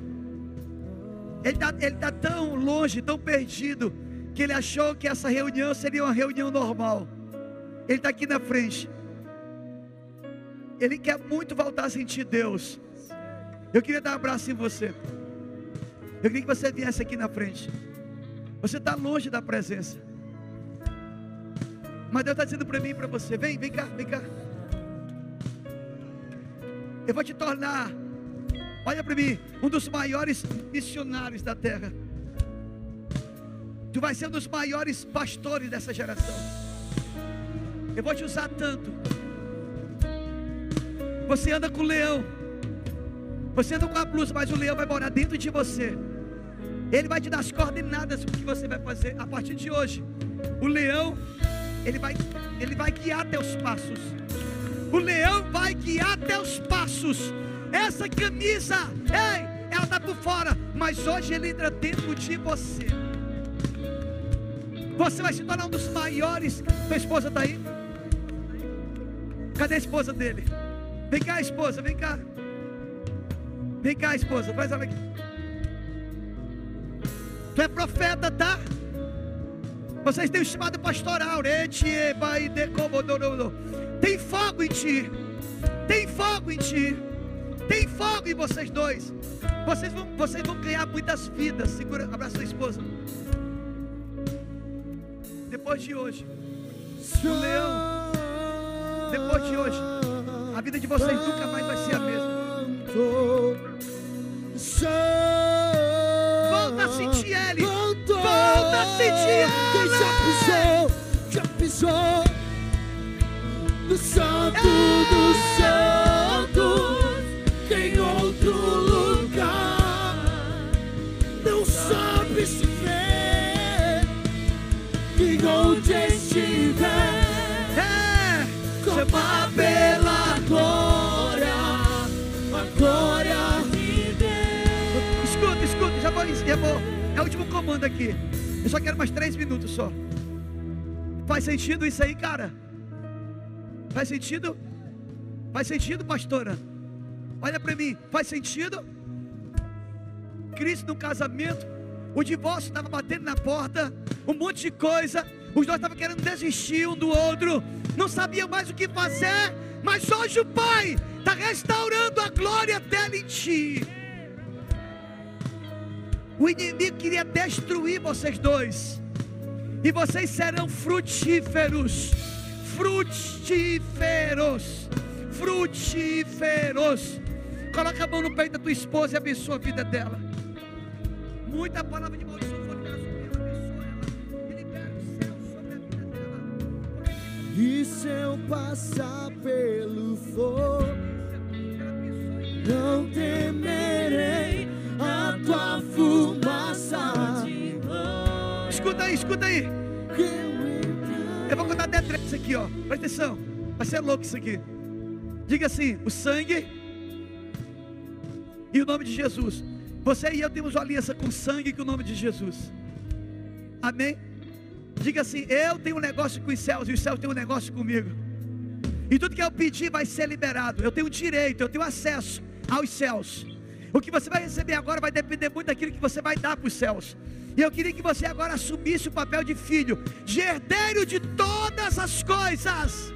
Ele está tá tão longe, tão perdido, que ele achou que essa reunião seria uma reunião normal. Ele está aqui na frente. Ele quer muito voltar a sentir Deus. Eu queria dar um abraço em você. Eu queria que você viesse aqui na frente. Você está longe da presença. Mas Deus está dizendo para mim e para você: vem, vem cá, vem cá. Eu vou te tornar, olha para mim, um dos maiores missionários da terra. Tu vai ser um dos maiores pastores dessa geração. Eu vou te usar tanto. Você anda com o leão. Você anda com a blusa, mas o leão vai morar dentro de você. Ele vai te dar as coordenadas do que você vai fazer a partir de hoje. O leão, ele vai, ele vai guiar teus passos. O leão vai guiar teus passos. Essa camisa, ei, ela está por fora, mas hoje ele entra dentro de você. Você vai se tornar um dos maiores. Tua esposa está aí? Cadê a esposa dele? Vem cá, esposa, vem cá. Vem cá, esposa, traz ela aqui. Tu é profeta, tá? Vocês têm o chamado pastoral. Do. Tem fogo em ti. Tem fogo em ti. Tem fogo em vocês dois. Vocês vão, vocês vão ganhar muitas vidas. Segura, abraça sua esposa. Depois de hoje, o leão, depois de hoje, a vida de vocês nunca mais vai ser a mesma. Volta a sentir ele. Quem ele. já pisou, já pisou no santo dos santos, em outro lugar. Não sabe se vê que onde estiver, É. coma pela glória, a glória de Deus. Escuta, escuta, já vou, já vou. É o último comando aqui. Eu só quero mais três minutos só. Faz sentido isso aí, cara? Faz sentido? Faz sentido, pastora? Olha para mim, faz sentido? Cristo no casamento, o divórcio estava batendo na porta, um monte de coisa, os dois estavam querendo desistir um do outro, não sabiam mais o que fazer, mas hoje o Pai está restaurando a glória dele em ti. O inimigo queria destruir vocês dois, e vocês serão frutíferos, frutíferos, frutíferos. Coloca a mão no peito da tua esposa e abençoa a vida dela. Muita palavra de maldição foi sobre ela, abençoa ela e libera o céu sobre a vida dela. E se eu passar pelo fogo, não temerei tua fumaça. Escuta aí, escuta aí. Eu vou contar até três aqui, ó. Presta atenção. Vai ser louco isso aqui. Diga assim: o sangue e o nome de Jesus. Você e eu temos uma aliança com o sangue e com o nome de Jesus. Amém? Diga assim: eu tenho um negócio com os céus e os céus têm um negócio comigo. E tudo que eu pedir vai ser liberado. Eu tenho direito, eu tenho acesso aos céus. O que você vai receber agora vai depender muito daquilo que você vai dar para os céus. E eu queria que você agora assumisse o papel de filho, de herdeiro de todas as coisas,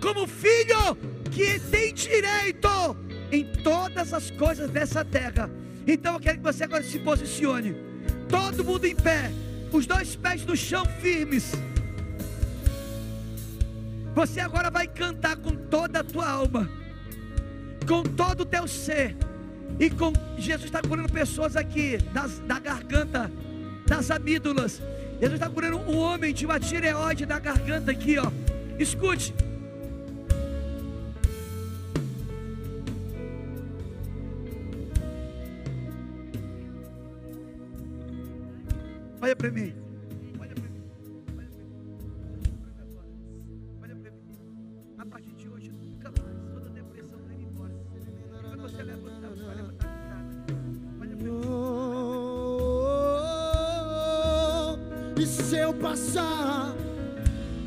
como filho que tem direito em todas as coisas dessa terra. Então eu quero que você agora se posicione, todo mundo em pé, os dois pés no chão firmes. Você agora vai cantar com toda a tua alma, com todo o teu ser. E com Jesus está curando pessoas aqui das, da garganta, das amígdalas. Jesus está curando um homem de uma tireoide da garganta aqui, ó. Escute. Olha para mim. Passar?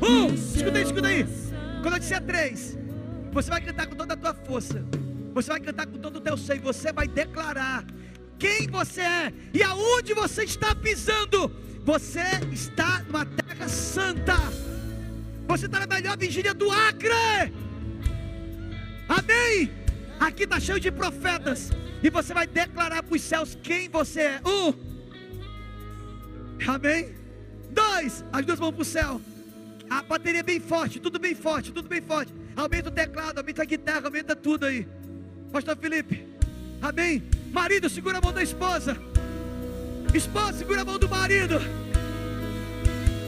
Um, escuta aí, escuta aí. Quando eu disser três, você vai cantar com toda a tua força. Você vai cantar com todo o teu ser. e Você vai declarar quem você é e aonde você está pisando. Você está numa terra santa. Você está na melhor vigília do Acre. Amém. Aqui está cheio de profetas. E você vai declarar para os céus quem você é. Um. Amém. Dois. As duas mãos para o céu. A bateria é bem forte, tudo bem forte, tudo bem forte. Aumenta o teclado, aumenta a guitarra, aumenta tudo aí. Pastor Felipe, amém? Marido, segura a mão da esposa. Esposa, segura a mão do marido.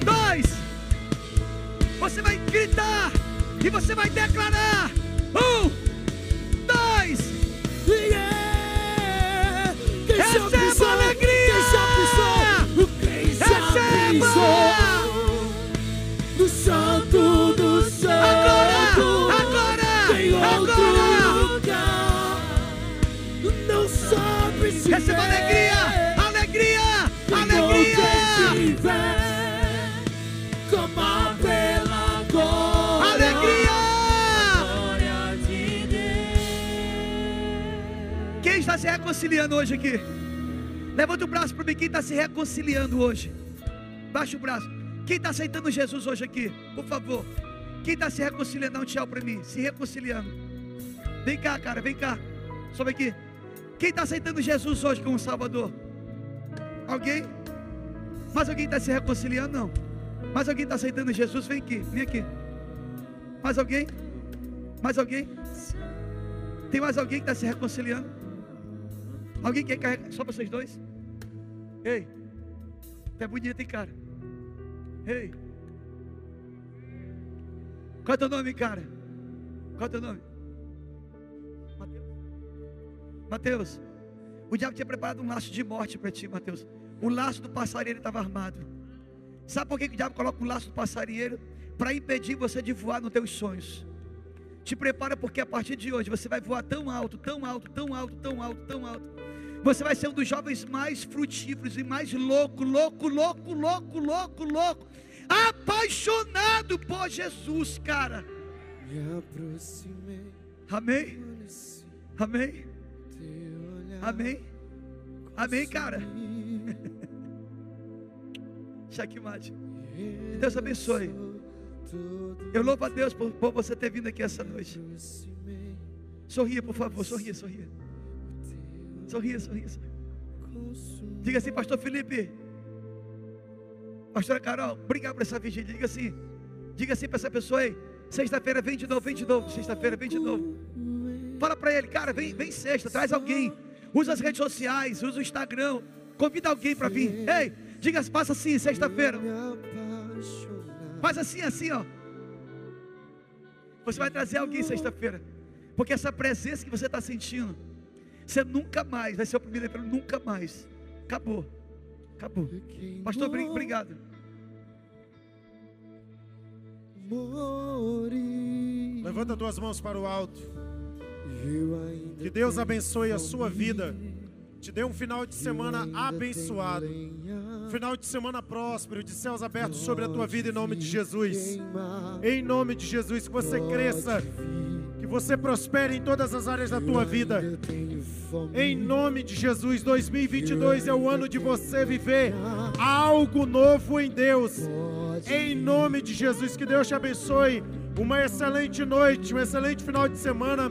Dois. Você vai gritar e você vai declarar. Um, Receba alegria, alegria, alegria. Quem está se reconciliando hoje aqui? Levanta o braço para mim. Quem está se reconciliando hoje? Baixa o braço. Quem está aceitando Jesus hoje aqui? Por favor. Quem está se reconciliando? Dá um tchau para mim. Se reconciliando. Vem cá, cara, vem cá. Sobe aqui. Quem está aceitando Jesus hoje como Salvador? Alguém? Mas alguém está se reconciliando? Não. Mas alguém está aceitando Jesus? Vem aqui, vem aqui. Mais alguém? Mais alguém? Tem mais alguém que está se reconciliando? Alguém quer carregar? Só vocês dois? Ei, tu é bonito, hein, cara? Ei, qual é teu nome, cara? Qual é teu nome? Mateus, o diabo tinha preparado um laço de morte para ti, Mateus. O laço do passarinheiro estava armado. Sabe por que o diabo coloca o laço do passarinheiro? Para impedir você de voar nos teus sonhos. Te prepara porque a partir de hoje você vai voar tão alto, tão alto, tão alto, tão alto, tão alto. Você vai ser um dos jovens mais frutíferos e mais louco, louco, louco, louco, louco, louco. Apaixonado por Jesus, cara. Me aproximei, Amém? Amém? Amém? Amém, cara? Checkmate. Deus abençoe. Eu louvo a Deus por, por você ter vindo aqui essa noite. Sorria, por favor, sorria, sorria. Sorria, sorria, sorria. Diga assim, Pastor Felipe. Pastora Carol, obrigado por essa vigília. Diga assim, diga assim para essa pessoa aí. Sexta-feira vem de novo, vem de novo. Sexta-feira vem de novo. Fala para ele, cara, vem, vem sexta, traz alguém. Usa as redes sociais, usa o Instagram. Convida alguém para vir. Ei, diga, faça assim, sexta-feira. Faz assim, assim, ó. Você vai trazer alguém sexta-feira. Porque essa presença que você está sentindo, você nunca mais vai ser o primeiro pelo nunca mais. Acabou. Acabou. Pastor, obri- obrigado. Levanta tuas mãos para o alto. Que Deus abençoe a sua vida. Te dê um final de semana abençoado. Final de semana próspero, de céus abertos sobre a tua vida em nome de Jesus. Em nome de Jesus, que você cresça, que você prospere em todas as áreas da tua vida. Em nome de Jesus, 2022 é o ano de você viver algo novo em Deus. Em nome de Jesus, que Deus te abençoe. Uma excelente noite, um excelente final de semana.